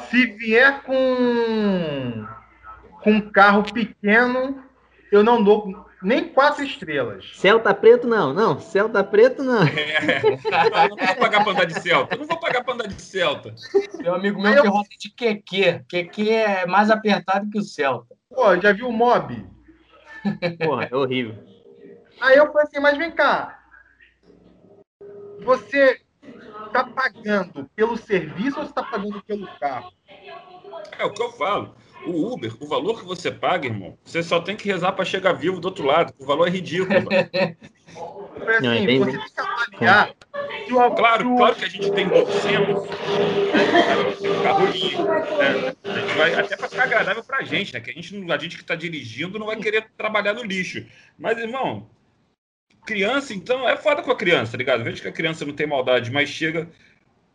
Se vier com, com um carro pequeno, eu não dou nem quatro estrelas. Celta preto não, não. Celta preto não. [laughs] É. Não, não vou pagar pra andar de Celta. Não vou pagar pra andar de Celta. Meu amigo meu Eu- que roda de QQ. QQ é mais apertado que o Celta. Pô, já viu o Mob? Porra, é horrível. Aí eu falei assim, mas vem cá. Você tá pagando pelo serviço ou você tá pagando pelo carro? É o que eu falo. O Uber, o valor que você paga, irmão, você só tem que rezar pra chegar vivo do outro lado. O valor é ridículo. [laughs] Não, assim, entendi. você tem que avaliar. se o- se Claro, claro que a gente tem bom senso. né? A gente vai, até para ficar agradável pra gente, né? Que a gente, não- a gente que tá dirigindo não vai querer trabalhar no lixo. Mas, irmão, criança, então, é foda com a criança, tá ligado? Veja que a criança não tem maldade, mas chega.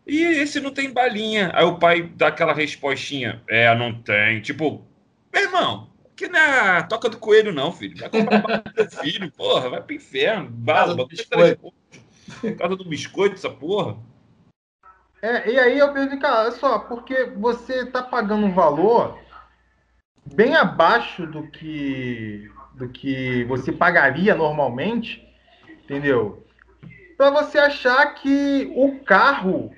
E esse não tem balinha. Aí o pai dá aquela respostinha. É, não tem. Tipo, meu irmão, que não é toca do coelho, não, filho. Vai comprar bala pro teu filho, porra, vai pro inferno. Bala, biscoito. Casa do biscoito, essa porra. É, e aí eu pensei, cara, olha só, porque você tá pagando um valor bem abaixo do que do que você pagaria normalmente, entendeu? Para você achar que o carro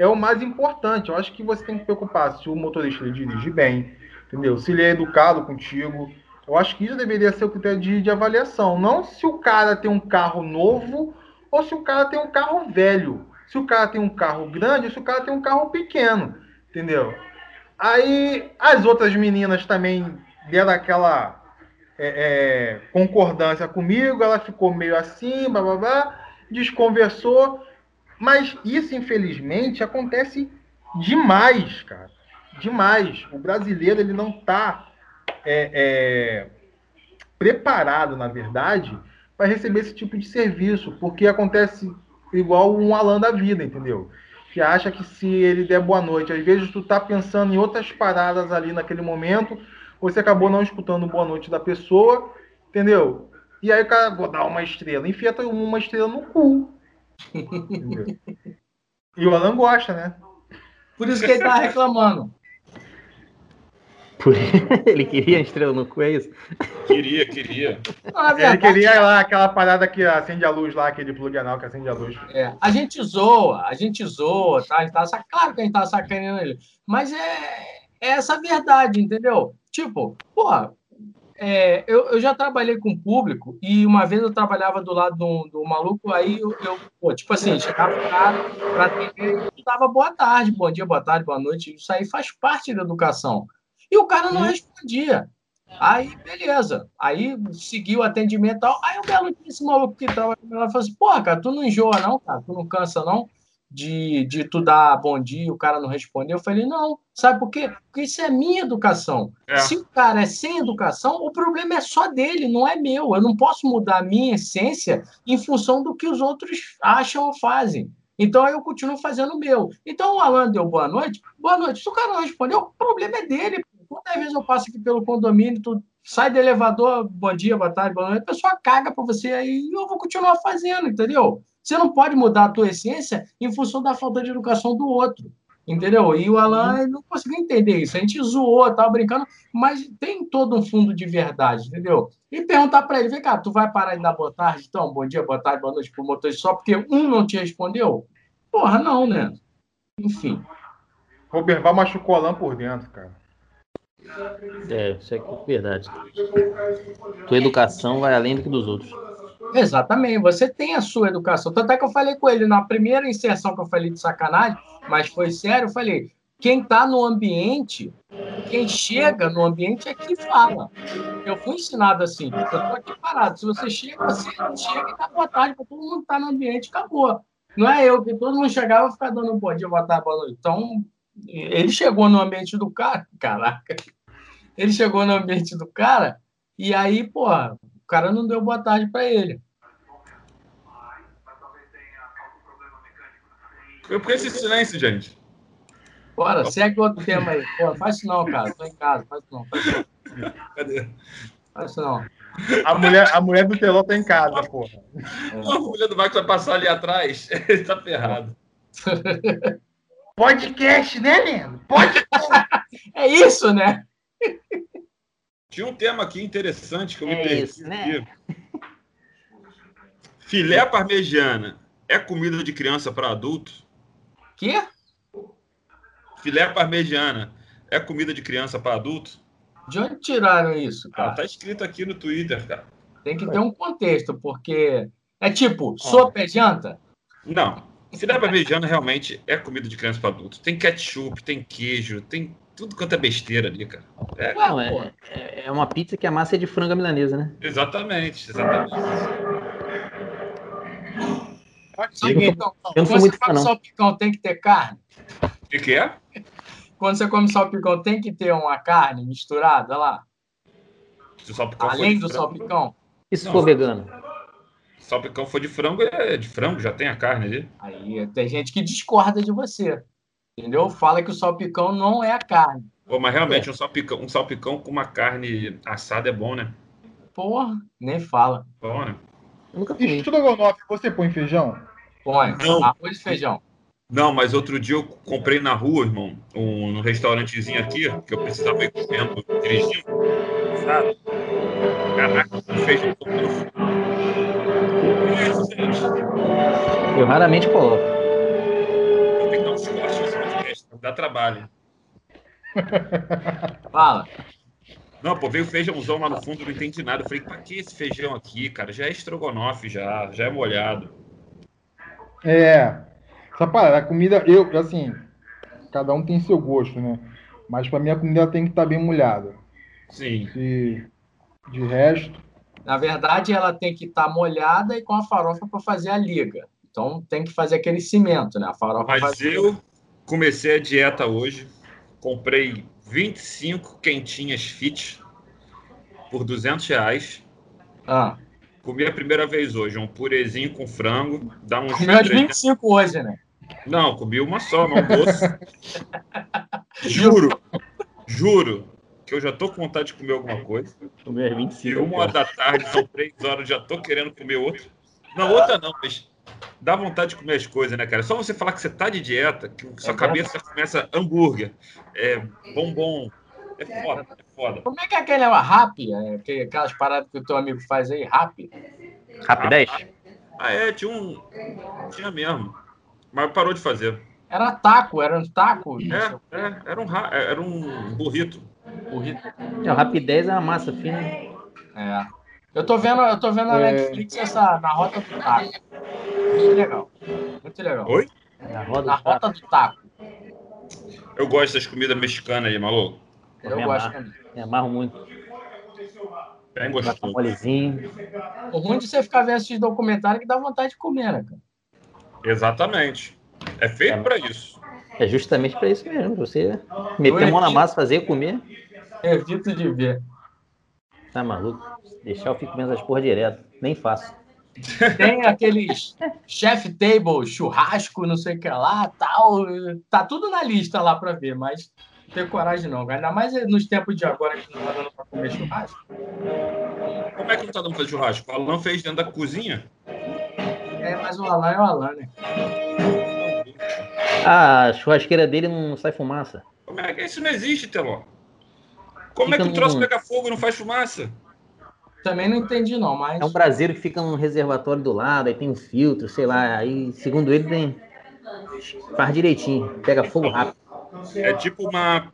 é o mais importante. Eu acho que você tem que preocupar se o motorista ele dirige bem, entendeu? Se ele é educado contigo. Eu acho que isso deveria ser o critério de, de avaliação. Não se o cara tem um carro novo ou se o cara tem um carro velho. Se o cara tem um carro grande ou se o cara tem um carro pequeno, entendeu? Aí as outras meninas também deram aquela é, é, concordância comigo, ela ficou meio assim, blá blá blá, desconversou. Mas isso, infelizmente, acontece demais, cara. Demais. O brasileiro ele não está preparado, na verdade, para receber esse tipo de serviço, porque acontece igual um Alan da vida, entendeu? Que acha que se ele der boa noite, às vezes tu tá pensando em outras paradas ali naquele momento, você acabou não escutando boa noite da pessoa, entendeu? E aí o cara, vou dar uma estrela, enfia uma estrela no cu. E o Alan gosta, né? Por isso que ele tá reclamando. Por- [laughs] Ele queria a estrela no cu, é isso? Queria, queria. Ele queria lá aquela parada que acende a luz lá, aquele plug anal que acende a luz. É, a gente zoa, a gente zoa, tá? A gente tá sac- Claro que a gente tá sacaneando ele, mas é, é essa a verdade, entendeu? Tipo, porra, é, eu, eu já trabalhei com público e uma vez eu trabalhava do lado do, do maluco, aí eu, eu, pô, tipo assim, chegava pra atender e dava boa tarde, bom dia, boa tarde, boa noite, isso aí faz parte da educação. E o cara não respondia. Aí, beleza. Aí seguiu o atendimento tal. Aí o belo dia, esse maluco que trabalha comigo lá falou assim: Porra, cara, tu não enjoa, não, cara? Tu não cansa, não? De, de tu dar bom dia e o cara não responder. Eu falei: Não. Sabe por quê? Porque isso é minha educação. É. Se o cara é sem educação, o problema é só dele, não é meu. Eu não posso mudar a minha essência em função do que os outros acham ou fazem. Então eu continuo fazendo o meu. Então o Alan deu boa noite. Boa noite. Se o cara não respondeu, o problema é dele. Quantas vezes eu passo aqui pelo condomínio, tu sai do elevador, bom dia, boa tarde, boa noite, a pessoa caga para você aí e eu vou continuar fazendo, entendeu? Você não pode mudar a tua essência em função da falta de educação do outro, entendeu? E o Alan ele não conseguiu entender isso. A gente zoou, tava brincando, mas tem todo um fundo de verdade, entendeu? E perguntar para ele, vem cá, tu vai parar de dar boa tarde, então, bom dia, boa tarde, boa noite pro motorista só porque um não te respondeu? Porra, não, né? Enfim. Roberval machucou o Alan por dentro, cara. É, isso é verdade. Tua educação vai além do que dos outros. Exatamente, você tem a sua educação. Tanto é que eu falei com ele na primeira inserção que eu falei de sacanagem, mas foi sério, eu falei: quem está no ambiente, quem chega no ambiente é que fala. Eu fui ensinado assim, eu estou aqui parado. Se você chega, você chega e dá boa tarde para todo mundo que está no ambiente, acabou. Não é eu, que todo mundo chegava e ficava dando bom dia, boa tarde, boa noite. Então, ele chegou no ambiente do cara, [laughs] caraca. Ele chegou no ambiente do cara, e aí, porra, cara não deu boa tarde para ele. Eu por esse silêncio, gente. Bora, segue outro tema aí. Pô, faz isso não, cara. Tô em casa, faz isso não. Faz isso não. Cadê? Faz isso não. A mulher, a mulher do telão tá em casa, porra. A mulher do Marcos vai passar ali atrás. [laughs] Ele tá ferrado. Podcast, né, Leandro? Podcast. [laughs] É isso, né? Tinha um tema aqui interessante que eu me É perdi. isso, né? Filé parmegiana é comida de criança para adulto? Quê? Filé parmegiana é comida de criança para adulto? De onde tiraram isso, Ah, cara? tá escrito aqui no Twitter, cara. Tem que ter um contexto, porque é tipo, sopa é janta? Não. Filé parmegiana realmente é comida de criança para adulto. Tem ketchup, tem queijo, tem tudo quanto é besteira ali, cara. É, Não, é, é- é uma pizza que a massa é de franga milanesa, né? exatamente, exatamente. Seguinte, então, eu não quando sou você muito fã, não. salpicão, tem que ter carne? O que, que é? Quando você come salpicão, tem que ter uma carne misturada lá? Se o salpicão for Além do frango- salpicão? E se for vegano? Se o salpicão for de frango, é de frango, já tem a carne ali. Aí tem gente que discorda de você. Entendeu? Fala que o salpicão não é a carne. Pô, mas realmente um salpicão, um salpicão com uma carne assada é bom, né? Porra, nem fala. Bom, né? Eu nunca comi. estrogonofe, você põe feijão? Põe. Não. Arroz e feijão. Não, mas outro dia eu comprei na rua, irmão, um, num restaurantezinho aqui, que eu precisava ir comendo, dirigindo. Sabe? Caraca, um feijão? Eu raramente coloco. Dá trabalho. [laughs] Fala. Não, pô, veio feijãozão lá no fundo, não entendi nada. Eu falei, pra que esse feijão aqui, cara? Já é estrogonofe, já, já é molhado. É. Essa parada, a comida, eu, assim, cada um tem seu gosto, né? Mas pra mim a comida tem que estar bem molhada. Sim. De, de resto, Na verdade, ela tem que estar molhada e com a farofa para fazer a liga. Então tem que fazer aquele cimento, né? A farofa Mas faz- eu comecei a dieta hoje, comprei 25 quentinhas fit por 200 reais. Ah, Comi a primeira vez hoje, um purezinho com frango, dá uns comeu as 300 25 hoje, né? Não, comi uma só no almoço. [laughs] juro, juro que eu já tô com vontade de comer alguma coisa. Comi às E 25. uma hora da tarde, são três horas, já tô querendo comer outra. Não, outra não, mas dá vontade de comer as coisas, né, cara? Só você falar que você tá de dieta, que sua É cabeça começa hambúrguer, é bombom. É foda, é foda. Como é que é aquele rap? É, que- aquelas paradas que o teu amigo faz aí, rap? Rapidez? Ah, é, tinha um. Tinha mesmo. Mas parou de fazer. Era taco, era um taco. É, é, era um, ra- era um burrito. Burrito. É, o rapidez é uma massa fina. É. Eu tô vendo, eu tô vendo na É. Netflix essa na rota do taco. Muito legal. Muito legal. Oi? Na roda Na do taco. rota do taco. Eu gosto das comidas mexicanas aí, maluco. Eu Me gosto também. Me amarro muito. Bem gostoso. O ruim de você ficar vendo esses documentários é que dá vontade de comer, né, cara? Exatamente. É feito pra isso. É justamente pra isso mesmo. Você meter a mão na massa, fazer, comer. Evito de ver. Tá maluco? Deixar eu fico comendo essas porra direto. Nem faço. Tem aqueles chef table, churrasco, não sei o que lá, tal. Tá tudo na lista lá pra ver, mas não tenho coragem não. Ainda mais nos tempos de agora que não tá dando pra comer churrasco. Como é que não tá dando fazer churrasco? O Alan fez dentro da cozinha? É, mas o Alan é o Alan, né? Ah, a churrasqueira dele não sai fumaça. Como é que isso não existe, Teló? Como é Fica que o troço num- pega fogo e não faz fumaça? Também não entendi não, mas... É um braseiro que fica num reservatório do lado, aí tem um filtro, sei lá. Aí, segundo ele, tem. Faz direitinho, pega fogo rápido. É tipo uma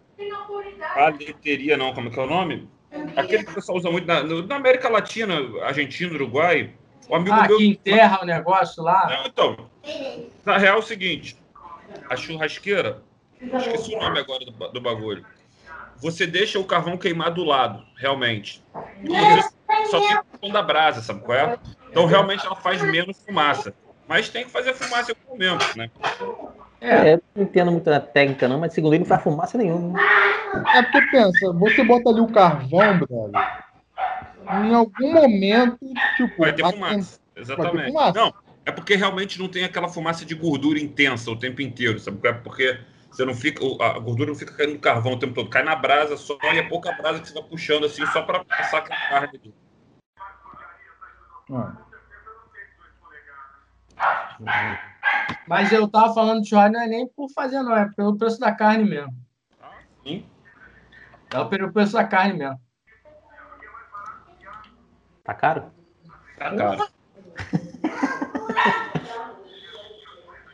paleteria, não, como é que é o nome? Aquele que o pessoal usa muito na, na América Latina, Argentina, Uruguai. O amigo Ah, meu. que enterra o negócio lá. Não, então, na real é o seguinte: a churrasqueira, esqueci o nome agora do, do bagulho. Você deixa o carvão queimar do lado, realmente. Você só tem a questão da brasa, sabe qual é? Então, realmente, ela faz menos fumaça. Mas tem que fazer fumaça em algum momento, né? É, É, não entendo muito a técnica, não, mas segundo ele não faz fumaça nenhuma. É porque pensa, você bota ali o carvão, brother. Em algum momento, tipo, Vai ter fumaça. Exatamente. fumaça. Não, é porque realmente não tem aquela fumaça de gordura intensa o tempo inteiro, sabe? É porque você não fica, a gordura não fica caindo no carvão o tempo todo, cai na brasa só e é pouca brasa que você vai puxando assim só para passar aquela carne ali. Ah. Mas eu tava falando de churrasco não é nem por fazer, não, é pelo preço da carne mesmo. Sim. É pelo preço da carne mesmo. Tá caro? Tá caro. [laughs]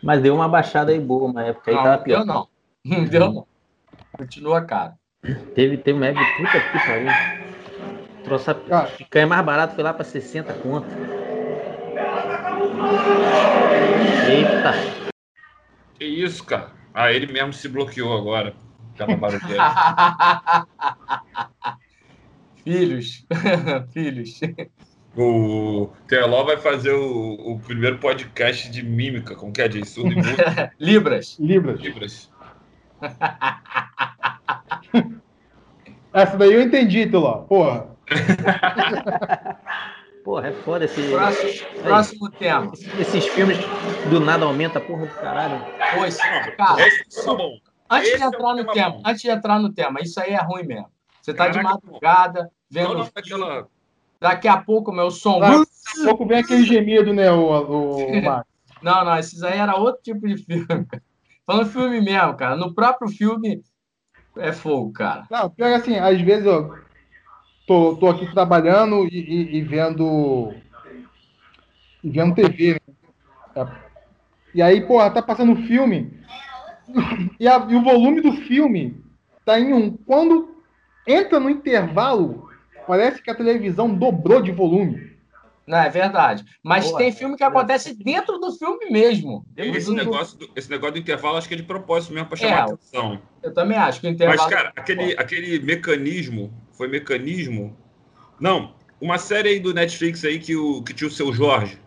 Mas deu uma baixada aí boa uma época aí não, tava não pior. deu não. Não deu não. Continua caro. Teve, teve uma época, puta que pariu. Trouxe a Cara. picanha mais barato, foi lá pra 60 conto. Eita. Que isso, cara? Ah, ele mesmo se bloqueou agora. Barulheira. [laughs] Filhos. [laughs] Filhos. O Teló vai fazer o, o primeiro podcast de mímica, como que é de surdo e mudo, [laughs] Libras. Libras. Libras. Essa daí eu entendi, Tiló. Porra. [laughs] Porra, é foda esse. Próximo, próximo tema. esse- Esses filmes do nada aumenta a porra do caralho. Pô, esse- cara, Esse é bom. antes esse de é entrar no tema antes de entrar no tema, isso aí é ruim mesmo. Você tá de Caraca, madrugada, Não, vendo aquela... daqui a pouco meu som. Daqui a pouco vem aquele gemido, né, o, o [laughs] Max? Não, não, esses aí era outro tipo de filme. cara. [laughs] Falando filme mesmo, cara. No próprio filme é fogo, cara. Não, pior que assim, às vezes eu tô, tô aqui trabalhando e, e- e vendo. E vendo TV, né? É. E aí, porra, tá passando filme. E, a- e o volume do filme tá em um. Quando entra no intervalo, parece que a televisão dobrou de volume. Não, é verdade. Mas Boa, tem filme que acontece dentro do filme mesmo. Esse negócio, do, esse negócio do intervalo acho que é de propósito mesmo para chamar É, atenção. Eu também acho que o intervalo. Mas, cara, aquele, aquele mecanismo, foi mecanismo. Não, uma série aí do Netflix aí que, o, que tinha o seu Jorge.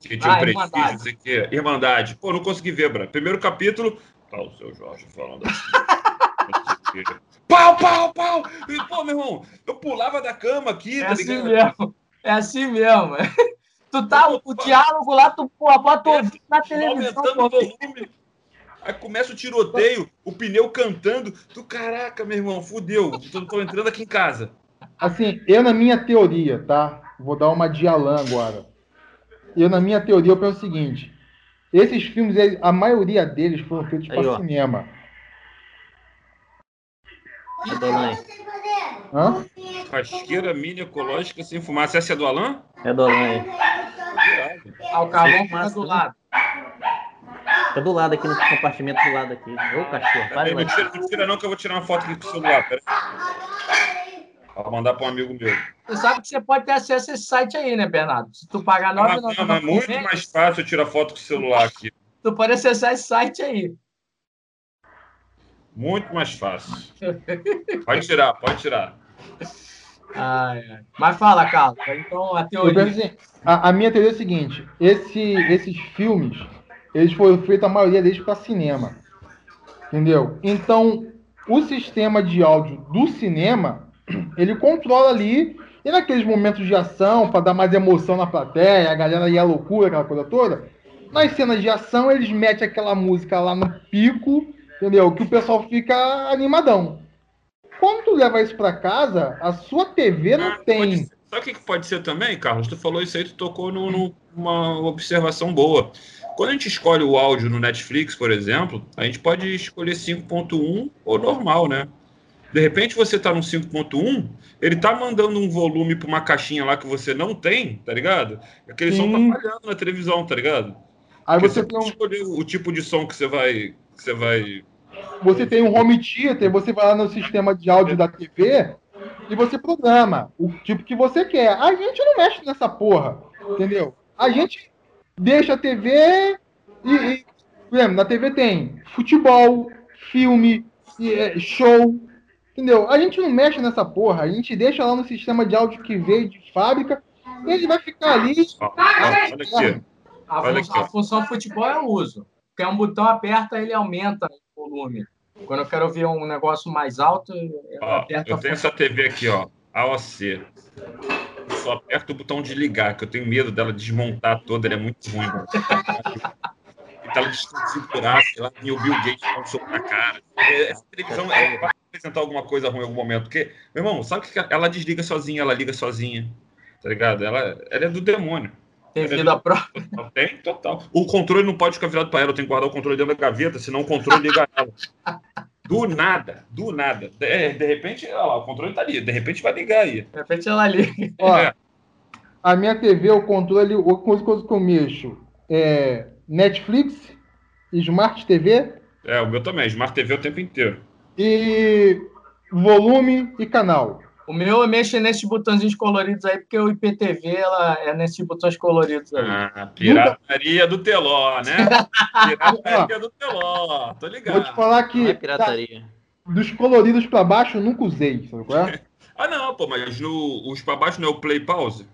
Que tinha Ah, o prestígio, Irmandade. não sei o quê. Irmandade. Pô, não consegui ver, Bra. Primeiro capítulo, tá o seu Jorge falando assim. [laughs] pau, pau, pau! E, pô, meu irmão, eu pulava da cama aqui, É tá assim mesmo. É assim mesmo. [laughs] Tu tá, o diálogo lá, tu pô, bota ouvido na televisão. aumentando o volume. Aí começa o tiroteio, o pneu cantando. Tu, caraca, meu irmão, fudeu. Tô, tô entrando aqui em casa. Assim, eu na minha teoria, tá? Vou dar uma de Alan agora. Eu na minha teoria eu penso o seguinte: esses filmes, a maioria deles foram feitos para cinema. É Dolan. Hã? Rasqueira mini ecológica sem fumaça. Essa é do Alan? É Dolan. Irado. Ah, o carvão massa, do né? lado. Fica do lado aqui no compartimento do lado aqui. Ô, cachorro, para não, tira, não tira não que eu vou tirar uma foto aqui com o celular. Pera aí. Vou mandar para um amigo meu. Você sabe que você pode ter acesso a esse site aí, né, Bernardo? Se tu pagar Não, 9,99 não, é muito mais fácil eu tirar foto com o celular aqui. tu pode acessar esse site aí. Muito mais fácil. Pode tirar, pode tirar. Ai, ai. Mas fala, Carlos. Então, a teoria. assim, a, a minha teoria é a seguinte: esse, esses filmes, eles foram feitos, a maioria deles, para cinema. Entendeu? Então, o sistema de áudio do cinema, [clears throat] ele controla ali, e naqueles momentos de ação, para dar mais emoção na plateia, a galera ia à loucura, aquela coisa toda, nas cenas de ação, eles metem aquela música lá no pico, entendeu? Que o pessoal fica animadão. Quando tu leva isso para casa, a sua TV não Ah, tem. Sabe o que pode ser também, Carlos? Tu falou isso aí, tu tocou num- numa observação boa. Quando a gente escolhe o áudio no Netflix, por exemplo, a gente pode escolher 5.1 ou normal, né? De repente você tá no 5.1, ele tá mandando um volume para uma caixinha lá que você não tem, tá ligado? Aquele som Sim. tá falhando na televisão, tá ligado? Aí Porque você tem, pode um, escolher o tipo de som que você vai. Que você vai. você tem um home theater, você vai lá no sistema de áudio da TV e você programa o tipo que você quer. A gente não mexe nessa porra, entendeu? A gente deixa a TV e, e por exemplo, na TV tem futebol, filme, é, show, entendeu? A gente não mexe nessa porra, a gente deixa lá no sistema de áudio que veio de fábrica e ele vai ficar ali. Ó, olha aqui. A, Olha fun- aqui, a função futebol eu uso. Porque é um botão aperta, ele aumenta o volume. Quando eu quero ouvir um negócio mais alto, eu Ó, aperto eu a tenho função. essa TV aqui, ó, AOC. Só aperto o botão de ligar, que eu tenho medo dela desmontar toda, ela é muito ruim. [laughs] E ela desconfigurar, sei lá, e o Bill Gates dá um soco na cara. É, Essa televisão é, vai apresentar alguma coisa ruim em algum momento. Porque, meu irmão, sabe que ela desliga sozinha, ela liga sozinha. Tá ligado? Ela, ela é do demônio. Tem vida própria. Tem, total. O controle não pode ficar virado para ela, eu tenho que guardar o controle dentro da gaveta, senão o controle liga ela. Do nada, do nada. De, de repente, olha lá, o controle tá ali, de repente vai ligar aí. De repente ela liga. Ó, É. a minha TV, o controle, coisa coisa que eu mexo é Netflix, Smart TV É, o meu também, Smart TV o tempo inteiro. e volume e canal. O meu eu mexo nesses botõezinhos coloridos aí, porque o IPTV ela é nesses botões coloridos aí. Ah, pirataria do Teló, né? [laughs] Pirataria do Teló, tô Vou te ligado. falar Não é que pirataria. dos coloridos pra baixo eu nunca usei, sabe qual é? [laughs] Ah, não, pô, mas no, os pra baixo não é o play pause?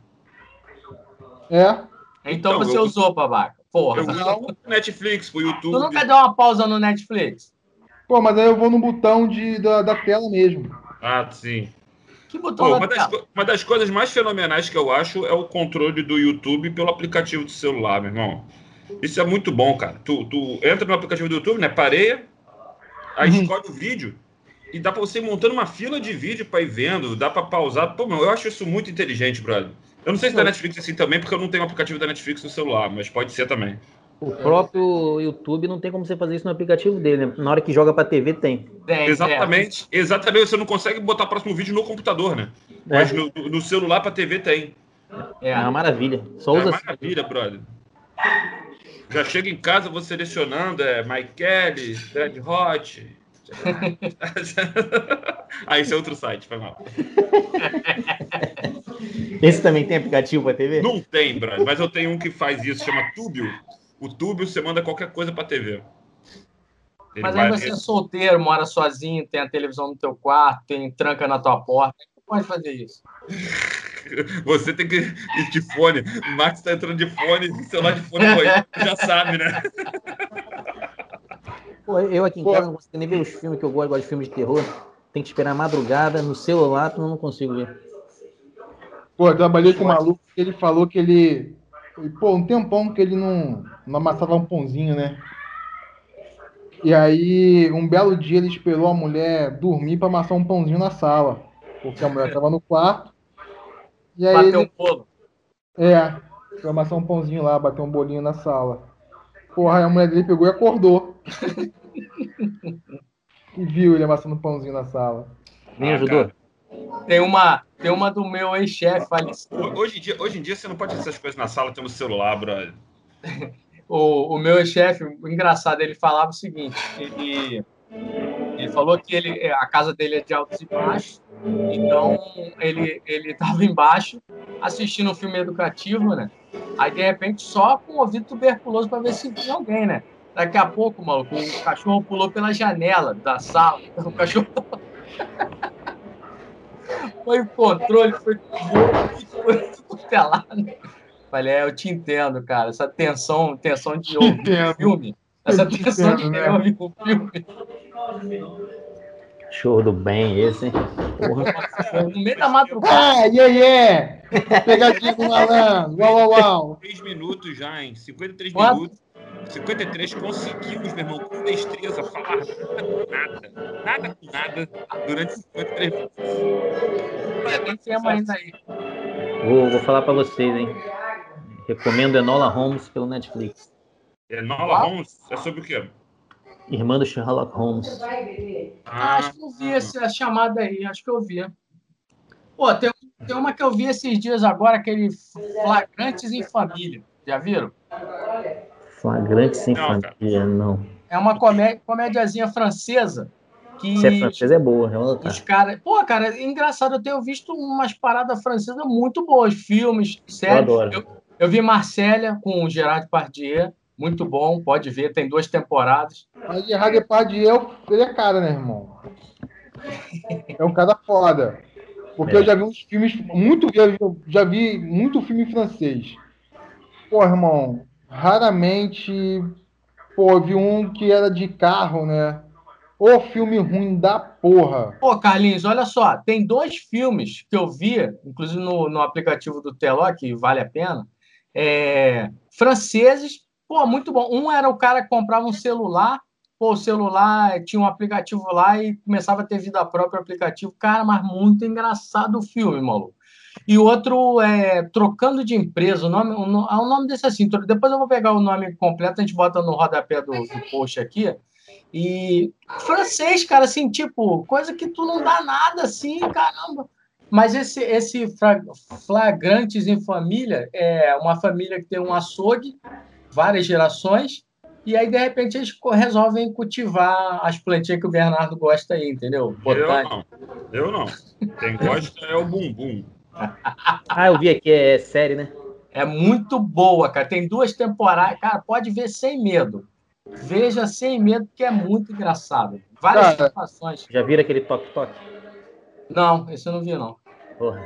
É. Então, Então, você eu- usou, babaca. Porra. Eu uso Netflix, pro Tu YouTube. nunca deu uma pausa no Netflix? Pô, mas aí eu vou no botão de, da, da tela mesmo. Ah, sim. Que botão Pô, uma, das, uma das coisas mais fenomenais que eu acho é o controle do YouTube pelo aplicativo do celular, meu irmão. Isso é muito bom, cara. Tu, tu entra no aplicativo do YouTube, né? Pareia, aí Uhum. escolhe o vídeo e dá pra você ir montando uma fila de vídeo pra ir vendo, dá pra pausar. Pô, meu, eu acho isso muito inteligente, brother. Eu não sei se da Netflix é assim também, porque eu não tenho aplicativo da Netflix no celular, mas pode ser também. O próprio YouTube não tem como você fazer isso no aplicativo dele, né? Na hora que joga pra TV, tem. Tem, Exatamente, exatamente. Você não consegue botar o próximo vídeo no computador, né? É, Mas no, no celular pra TV tem. É, é é. uma maravilha. Só É usa assim. maravilha, brother. Já chega em casa, vou selecionando, é Mike Kelly, Red Hot. [laughs] Aí esse é outro site, foi mal. Esse também tem aplicativo pra TV? Não tem, brother, mas eu tenho um que faz isso, chama Tubio. O Tubio você manda qualquer coisa pra TV. Ele Mas vai- aí você é solteiro, mora sozinho, tem a televisão no teu quarto, tem tranca na tua porta. Você pode fazer isso. [laughs] Você tem que ir de fone. O Max tá entrando de fone, o celular de fone foi, já sabe, né? [laughs] Pô, eu aqui em Pô. casa não consigo nem ver os filmes que eu gosto, gosto de filmes de terror. Tem que esperar a madrugada no celular, eu não consigo ver. Pô, eu trabalhei com um maluco que ele falou que ele. Pô, um tempão que ele não, não amassava um pãozinho, né? E aí, um belo dia ele esperou a mulher dormir pra amassar um pãozinho na sala. Porque a mulher tava no quarto. E aí Bateu um ele. bolo. É, foi amassar um pãozinho lá, bater um bolinho na sala. Porra, aí a mulher dele pegou e acordou. [laughs] e viu ele amassando um pãozinho na sala. Nem Ah, ajudou? cara. Tem uma, tem uma do meu ex-chefe. Hoje em, dia, hoje em dia você não pode fazer essas coisas na sala tendo celular, brother. [laughs] O, o meu ex-chefe, o engraçado, ele falava o seguinte: ele, ele falou que ele, a casa dele é de altos e baixos, então ele ele [laughs] estava embaixo assistindo um filme educativo, né? Aí de repente só com o ouvido tuberculoso para ver se tinha alguém, né? Daqui a pouco, maluco, o cachorro pulou pela janela da sala. [laughs] O cachorro. Foi o controle, foi foi tudo pelado. Falei, é, eu te entendo, cara. Essa tensão, tensão de ouvir entendo. o filme. Essa Eu te tensão de entendo, querer né? ouvir o filme. Show do bem esse, hein? Porra. No meio da madrugada. Ah, yeah, yeah! Pegadinha do malandro! Uau, uau, uau! 3 minutos já, em 53 Quanto? minutos. 53 conseguimos, meu irmão, com destreza, falar nada, nada com nada durante 53 minutos. Tem tema ainda aí. Vou, vou falar pra vocês, hein? Recomendo Enola Holmes pelo Netflix. É Nola Holmes, é sobre o quê? Irmã do Sherlock Holmes. Ah, acho que eu vi essa chamada aí, acho que eu vi. Pô, tem, tem uma que eu vi esses dias agora, aquele Flagrantes em Família. Já viram? Flagrante sem Não, cara. família, não. É uma comé comédiazinha francesa que Se é francesa, é boa. Tá. os caras. Pô, cara, é engraçado, eu tenho visto umas paradas francesas muito boas, filmes, séries. adoro. Eu, eu vi Marcélia com o Gerard Depardieu, muito bom, pode ver, tem duas temporadas. Mas Gerard Depardieu, ele é cara, né, irmão? É um cara foda. Porque É. eu já vi uns filmes, muito, já vi, já vi muito filme francês. Pô, irmão, raramente, pô, vi um que era de carro, né? Ô filme ruim da porra. Pô, Carlinhos, olha só, tem dois filmes que eu vi, inclusive no, no aplicativo do Teló, que vale a pena, é, franceses, pô, muito bom. Um era o cara que comprava um celular, pô, o celular tinha um aplicativo lá e começava a ter vida própria o aplicativo. Cara, mas muito engraçado o filme, maluco. E o outro é Trocando de Empresa. O nome, o, é um nome desse assim. Depois eu vou pegar o nome completo, a gente bota no rodapé do, do post aqui. E francês, cara, assim, tipo, coisa que tu não dá nada assim, caramba. Mas esse, esse Flagrantes em Família é uma família que tem um açougue, várias gerações, e aí, de repente, eles resolvem cultivar as plantinhas que o Bernardo gosta aí, entendeu? Eu Botânica. não. Eu não. Quem gosta é o bumbum. [laughs] Ah, eu vi aqui, é série, né? É muito boa, cara. Tem duas temporadas. Cara, pode ver sem medo. Veja sem medo, porque é muito engraçado. Várias Cara. situações. Já viram aquele toque-toque? Não, esse eu não vi, não. Porra.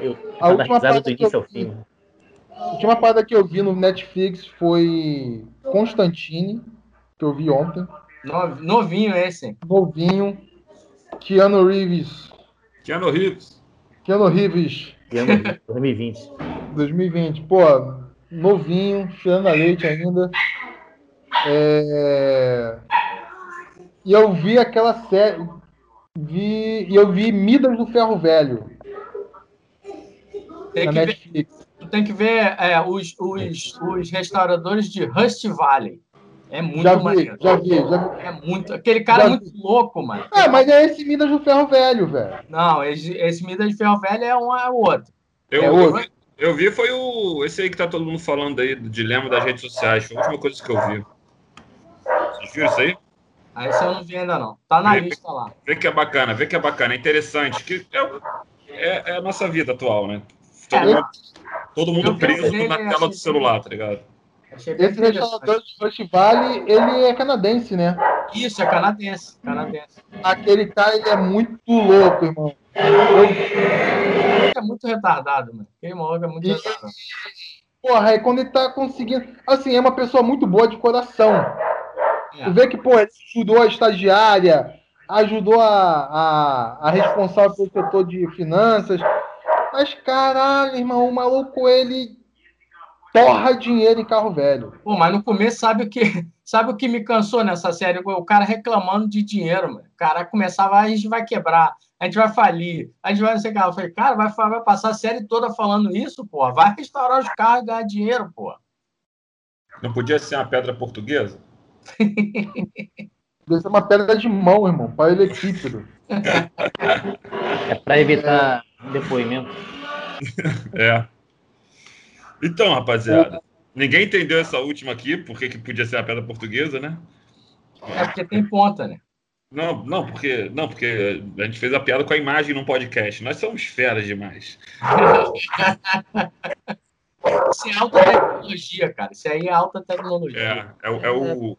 Eu, A última risada parte do que início eu ao fim. A última parada que eu vi no Netflix foi Constantine, que eu vi ontem. No- Novinho esse. Novinho. Keanu Reeves. Keanu Reeves. Keanu Reeves, E ano 2020. 2020. Pô, novinho, cheirando a leite ainda. É... E eu vi aquela série. Vi... E eu vi Midas do Ferro Velho Tem na que ver, Netflix. tu tem que ver é, os, os, os restauradores de Rust Valley. É muito Já vi, maneiro. já vi, já vi. É muito. Aquele cara Já é muito louco, mano. Ah, mas é esse Midas do Ferro Velho, velho. Não, esse, esse Midas de Ferro Velho é um é o outro. Eu, É eu, outro. vi, eu vi foi o. Esse aí que tá todo mundo falando aí, do dilema das redes sociais. Foi a última coisa que eu vi. Vocês viram isso aí? Aí esse eu não vi ainda, não. Tá na Vê- lista lá. Vê que é bacana, vê que é bacana, é interessante. Que é, é- é a nossa vida atual, né? Todo É. mundo, todo mundo Eu preso na tela do achei- celular, tá ligado? Achei Esse restaurador de Rush Valley, ele é canadense, né? Isso, é canadense. Canadense. Aquele cara, ele é muito louco, irmão. É muito retardado, mano. Aquele maluco é muito E- retardado. porra, é quando ele tá conseguindo. Assim, é uma pessoa muito boa de coração. É. Tu vê que, pô, ele ajudou a estagiária, ajudou a, a, a responsável pelo setor de finanças. Mas, caralho, irmão, o maluco, ele torra dinheiro em carro velho. Pô, mas no começo, sabe o que, [laughs] sabe o que me cansou nessa série? O cara reclamando de dinheiro, mano. O cara começava, "Ah, a gente vai quebrar, a gente vai falir, a gente vai não sei o que. lá." Eu falei, cara, vai, vai passar a série toda falando isso, pô. Vai restaurar os carros e ganhar dinheiro, pô. Não podia ser uma pedra portuguesa? Deve ser uma pedra de mão, irmão, para ele equípero. [laughs] É pra evitar um depoimento. É. Então, rapaziada, ninguém entendeu essa última aqui, porque que podia ser uma pedra portuguesa, né? É porque tem ponta, né? Não, não, porque, não, porque a gente fez a piada com a imagem num podcast. Nós somos feras demais. [laughs] Isso é alta tecnologia, cara. Isso aí é alta tecnologia. É, é, o- é o.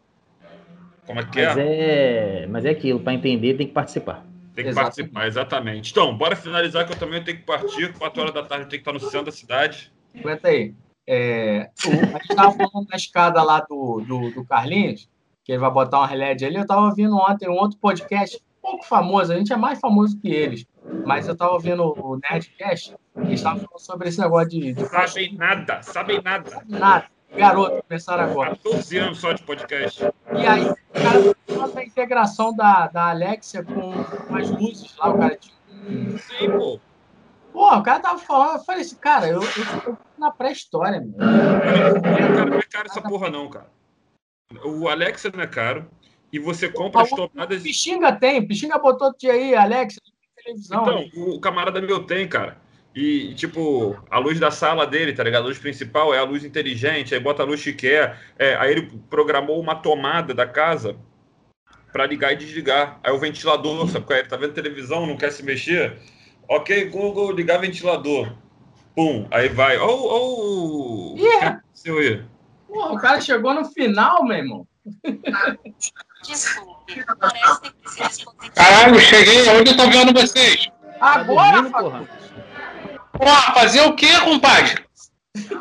Como é que Mas é? é, mas é aquilo, pra entender tem que participar. Tem que Exatamente. participar, exatamente. Então, bora finalizar que eu também tenho que partir. 4 horas da tarde eu tenho que estar no centro da cidade. Aguenta aí. É, o- a gente estava falando da escada lá do, do, do Carlinhos, que ele vai botar uma LED ali. Eu estava ouvindo ontem um outro podcast, pouco famoso, a gente é mais famoso que eles. Mas eu estava ouvindo o Nerdcast e eles estavam falando sobre esse negócio de, de Sabem nada, sabem nada. nada. Garoto, começaram agora. 14 anos só de podcast. E aí, o cara falando da integração da, da Alexia com as luzes lá, o cara tinha. um- Sim, pô. Pô, o cara tava falando, eu falei assim, cara, eu, eu tô na pré-história, meu. Cara, não é caro essa porra, não, cara. O Alexa não é caro. E você compra as tomadas. Pixinga tem, Pixinga botou dia aí, Alex, televisão. Então, o camarada meu tem, cara. E, tipo, a luz da sala dele, tá ligado? A luz principal é a luz inteligente, aí bota a luz que quer. É, aí ele programou uma tomada da casa pra ligar e desligar. Aí o ventilador, sabe é? Ele tá vendo televisão, não quer se mexer? Ok, Google, ligar ventilador. Pum, aí vai. Ó, ó, o. Ih, o que aconteceu aí? Porra, o cara chegou no final, meu irmão. Desculpe, parece que se discutir. Caralho, cheguei. Onde eu tô vendo vocês? Tá Agora, dormindo, Facu. porra? Porra, fazer o quê, compadre?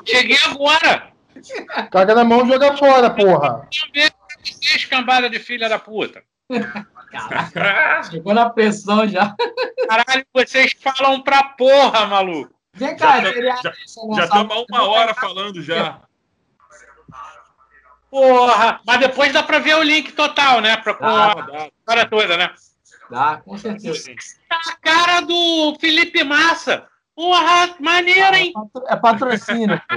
Cheguei agora. Caga na mão e joga fora, porra. Vocês, cambada de filha da puta. [laughs] chegou na pressão já. Caralho, vocês falam pra porra, maluco. Vem cá, Já- seria- já- estamos há uma hora falando já. Porra, mas depois dá pra ver o link total, né? Pra Dá. a história toda, né? Dá, com certeza. Tá a cara do Felipe Massa. Porra, maneiro, hein? patro- É patrocínio, pô.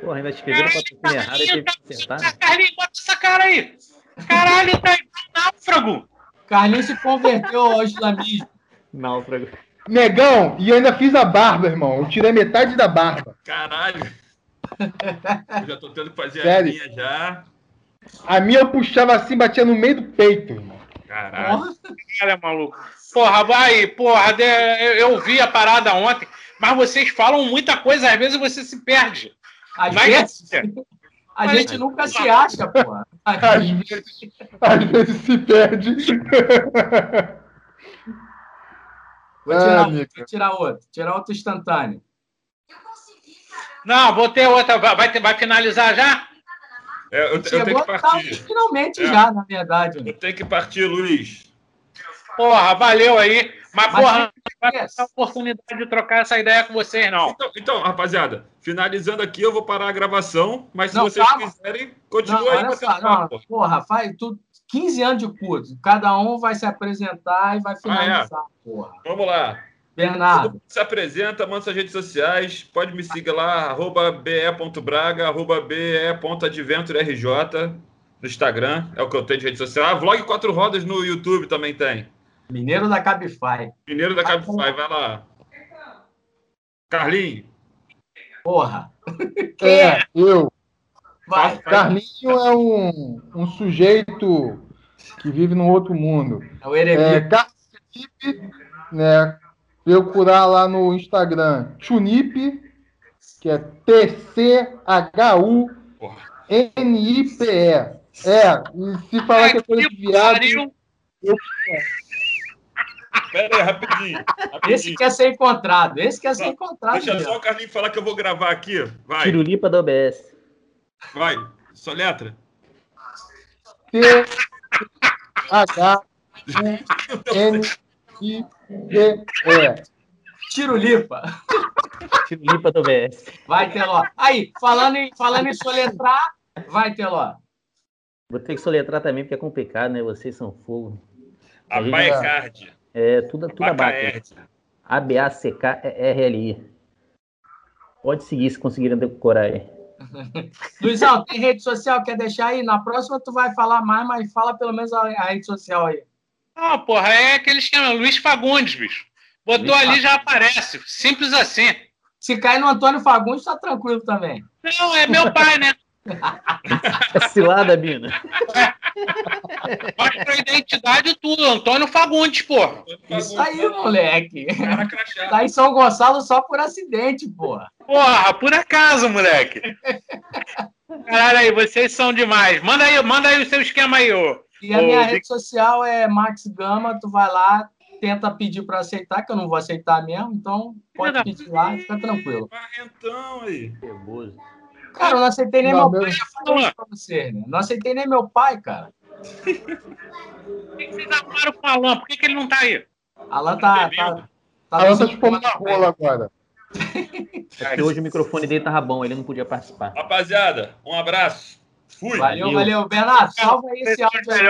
Porra, ainda escreveram patrocínio errado acertar. Carlinhos, bota essa cara aí. Caralho, tá igual um náufrago. Carlinhos se converteu ao islamismo. Náufrago. Negão, e eu ainda fiz a barba, irmão. Eu tirei metade da barba. Caralho. [laughs] Eu já tô tendo que fazer a Sério? minha já. A minha eu puxava assim, batia no meio do peito, irmão. Caralho. Porra. Cara, maluco. Porra, vai, porra, eu, eu vi a parada ontem, mas vocês falam muita coisa, às vezes você se perde. Às Vai, vezes, Garcia. a gente nunca se acha, pô. Às vezes, às vezes se perde. Vou tirar Ah, outro, tirar outro. Tirar outro instantâneo. Não, vou ter outra. Vai, ter- vai finalizar já? É, eu, eu tenho que tá, partir. finalmente É. já, na verdade. Eu tenho que partir, Luiz. Porra, valeu aí. Mas, Mas porra, não vai ter a oportunidade de trocar essa ideia com vocês, não. Então, então, rapaziada, finalizando aqui, eu vou parar a gravação, mas se Não, vocês calma. quiserem, Não, continua aí olha batendo só, não, porra, faz tudo 15 anos de curso. Cada um vai se apresentar e vai finalizar, porra. Vamos lá. Bernardo, Todo mundo se apresenta, manda suas redes sociais, pode me seguir lá, arroba be.braga, arroba be.adventurerj no Instagram, é o que eu tenho de rede social. Ah, Vlog Quatro Rodas no YouTube também tem. Mineiro da Cabify. Mineiro da Cabify, vai lá. Carlinho, Porra. [laughs] É, eu. Vai. Carlinho é um, um sujeito que vive num outro mundo. É o É, Eremita. Carlos Felipe, né? Procurar lá no Instagram Chunip, que é T-C-H-U-N-I-P-E. É, e se falar que é coisa de viado, Pariu. Pera aí, rapidinho. Esse rapidinho. quer ser encontrado. Esse quer ser Não, encontrado. Deixa mesmo. só o Carlinho falar que eu vou gravar aqui. Vai, Tirulipa do OBS. vai. Só letra. T-H-U-N-I-P-E. Tirulipa. Tirulipa do OBS. Vai, Teló. Aí, falando em, falando em soletrar, vai, Teló. Vou ter que soletrar também, porque é complicado, né? Vocês são fogo. A Aí, Baecard. É, tudo, tudo abaixo. Bacaerd. A-B-A-C-K-E-R-L-I. Pode seguir se conseguirem decorar aí. [laughs] Luizão, tem rede social? Quer deixar aí? Na próxima tu vai falar mais, mas fala pelo menos a, a rede social aí. Não, porra, é aquele esquema. Luiz Fagundes, bicho. Botou Luiz ali já aparece. Simples assim. Se cair no Antônio Fagundes, tá tranquilo também. Não, é meu pai, né? [laughs] É cilada, Bina. Mostra a identidade e tudo. Antônio Fagundes, porra. Isso aí, moleque. Tá em São Gonçalo só por acidente, porra. Porra, por acaso, moleque. Caralho, aí, vocês são demais. Manda aí, manda aí o seu esquema aí, ô. E a Ô, minha rede social é Max Gama, tu vai lá, tenta pedir para aceitar, que eu não vou aceitar mesmo, então pode pedir lá, fica tranquilo. Barrentão aí. Nervoso. Cara, eu não aceitei nem Não, meu meu- pai, eu falei isso pra você, né? Não aceitei nem meu pai, cara. Por que que vocês arrumaram o Alan? Por que, que ele não tá aí? Alan tá. Tá, tá A lança nos- chupando na rola agora. [laughs] É porque hoje o microfone dele tava bom, ele não podia participar. Rapaziada, um abraço. Fui. Valeu, Valeu. valeu. Bernardo, salva aí esse áudio aí.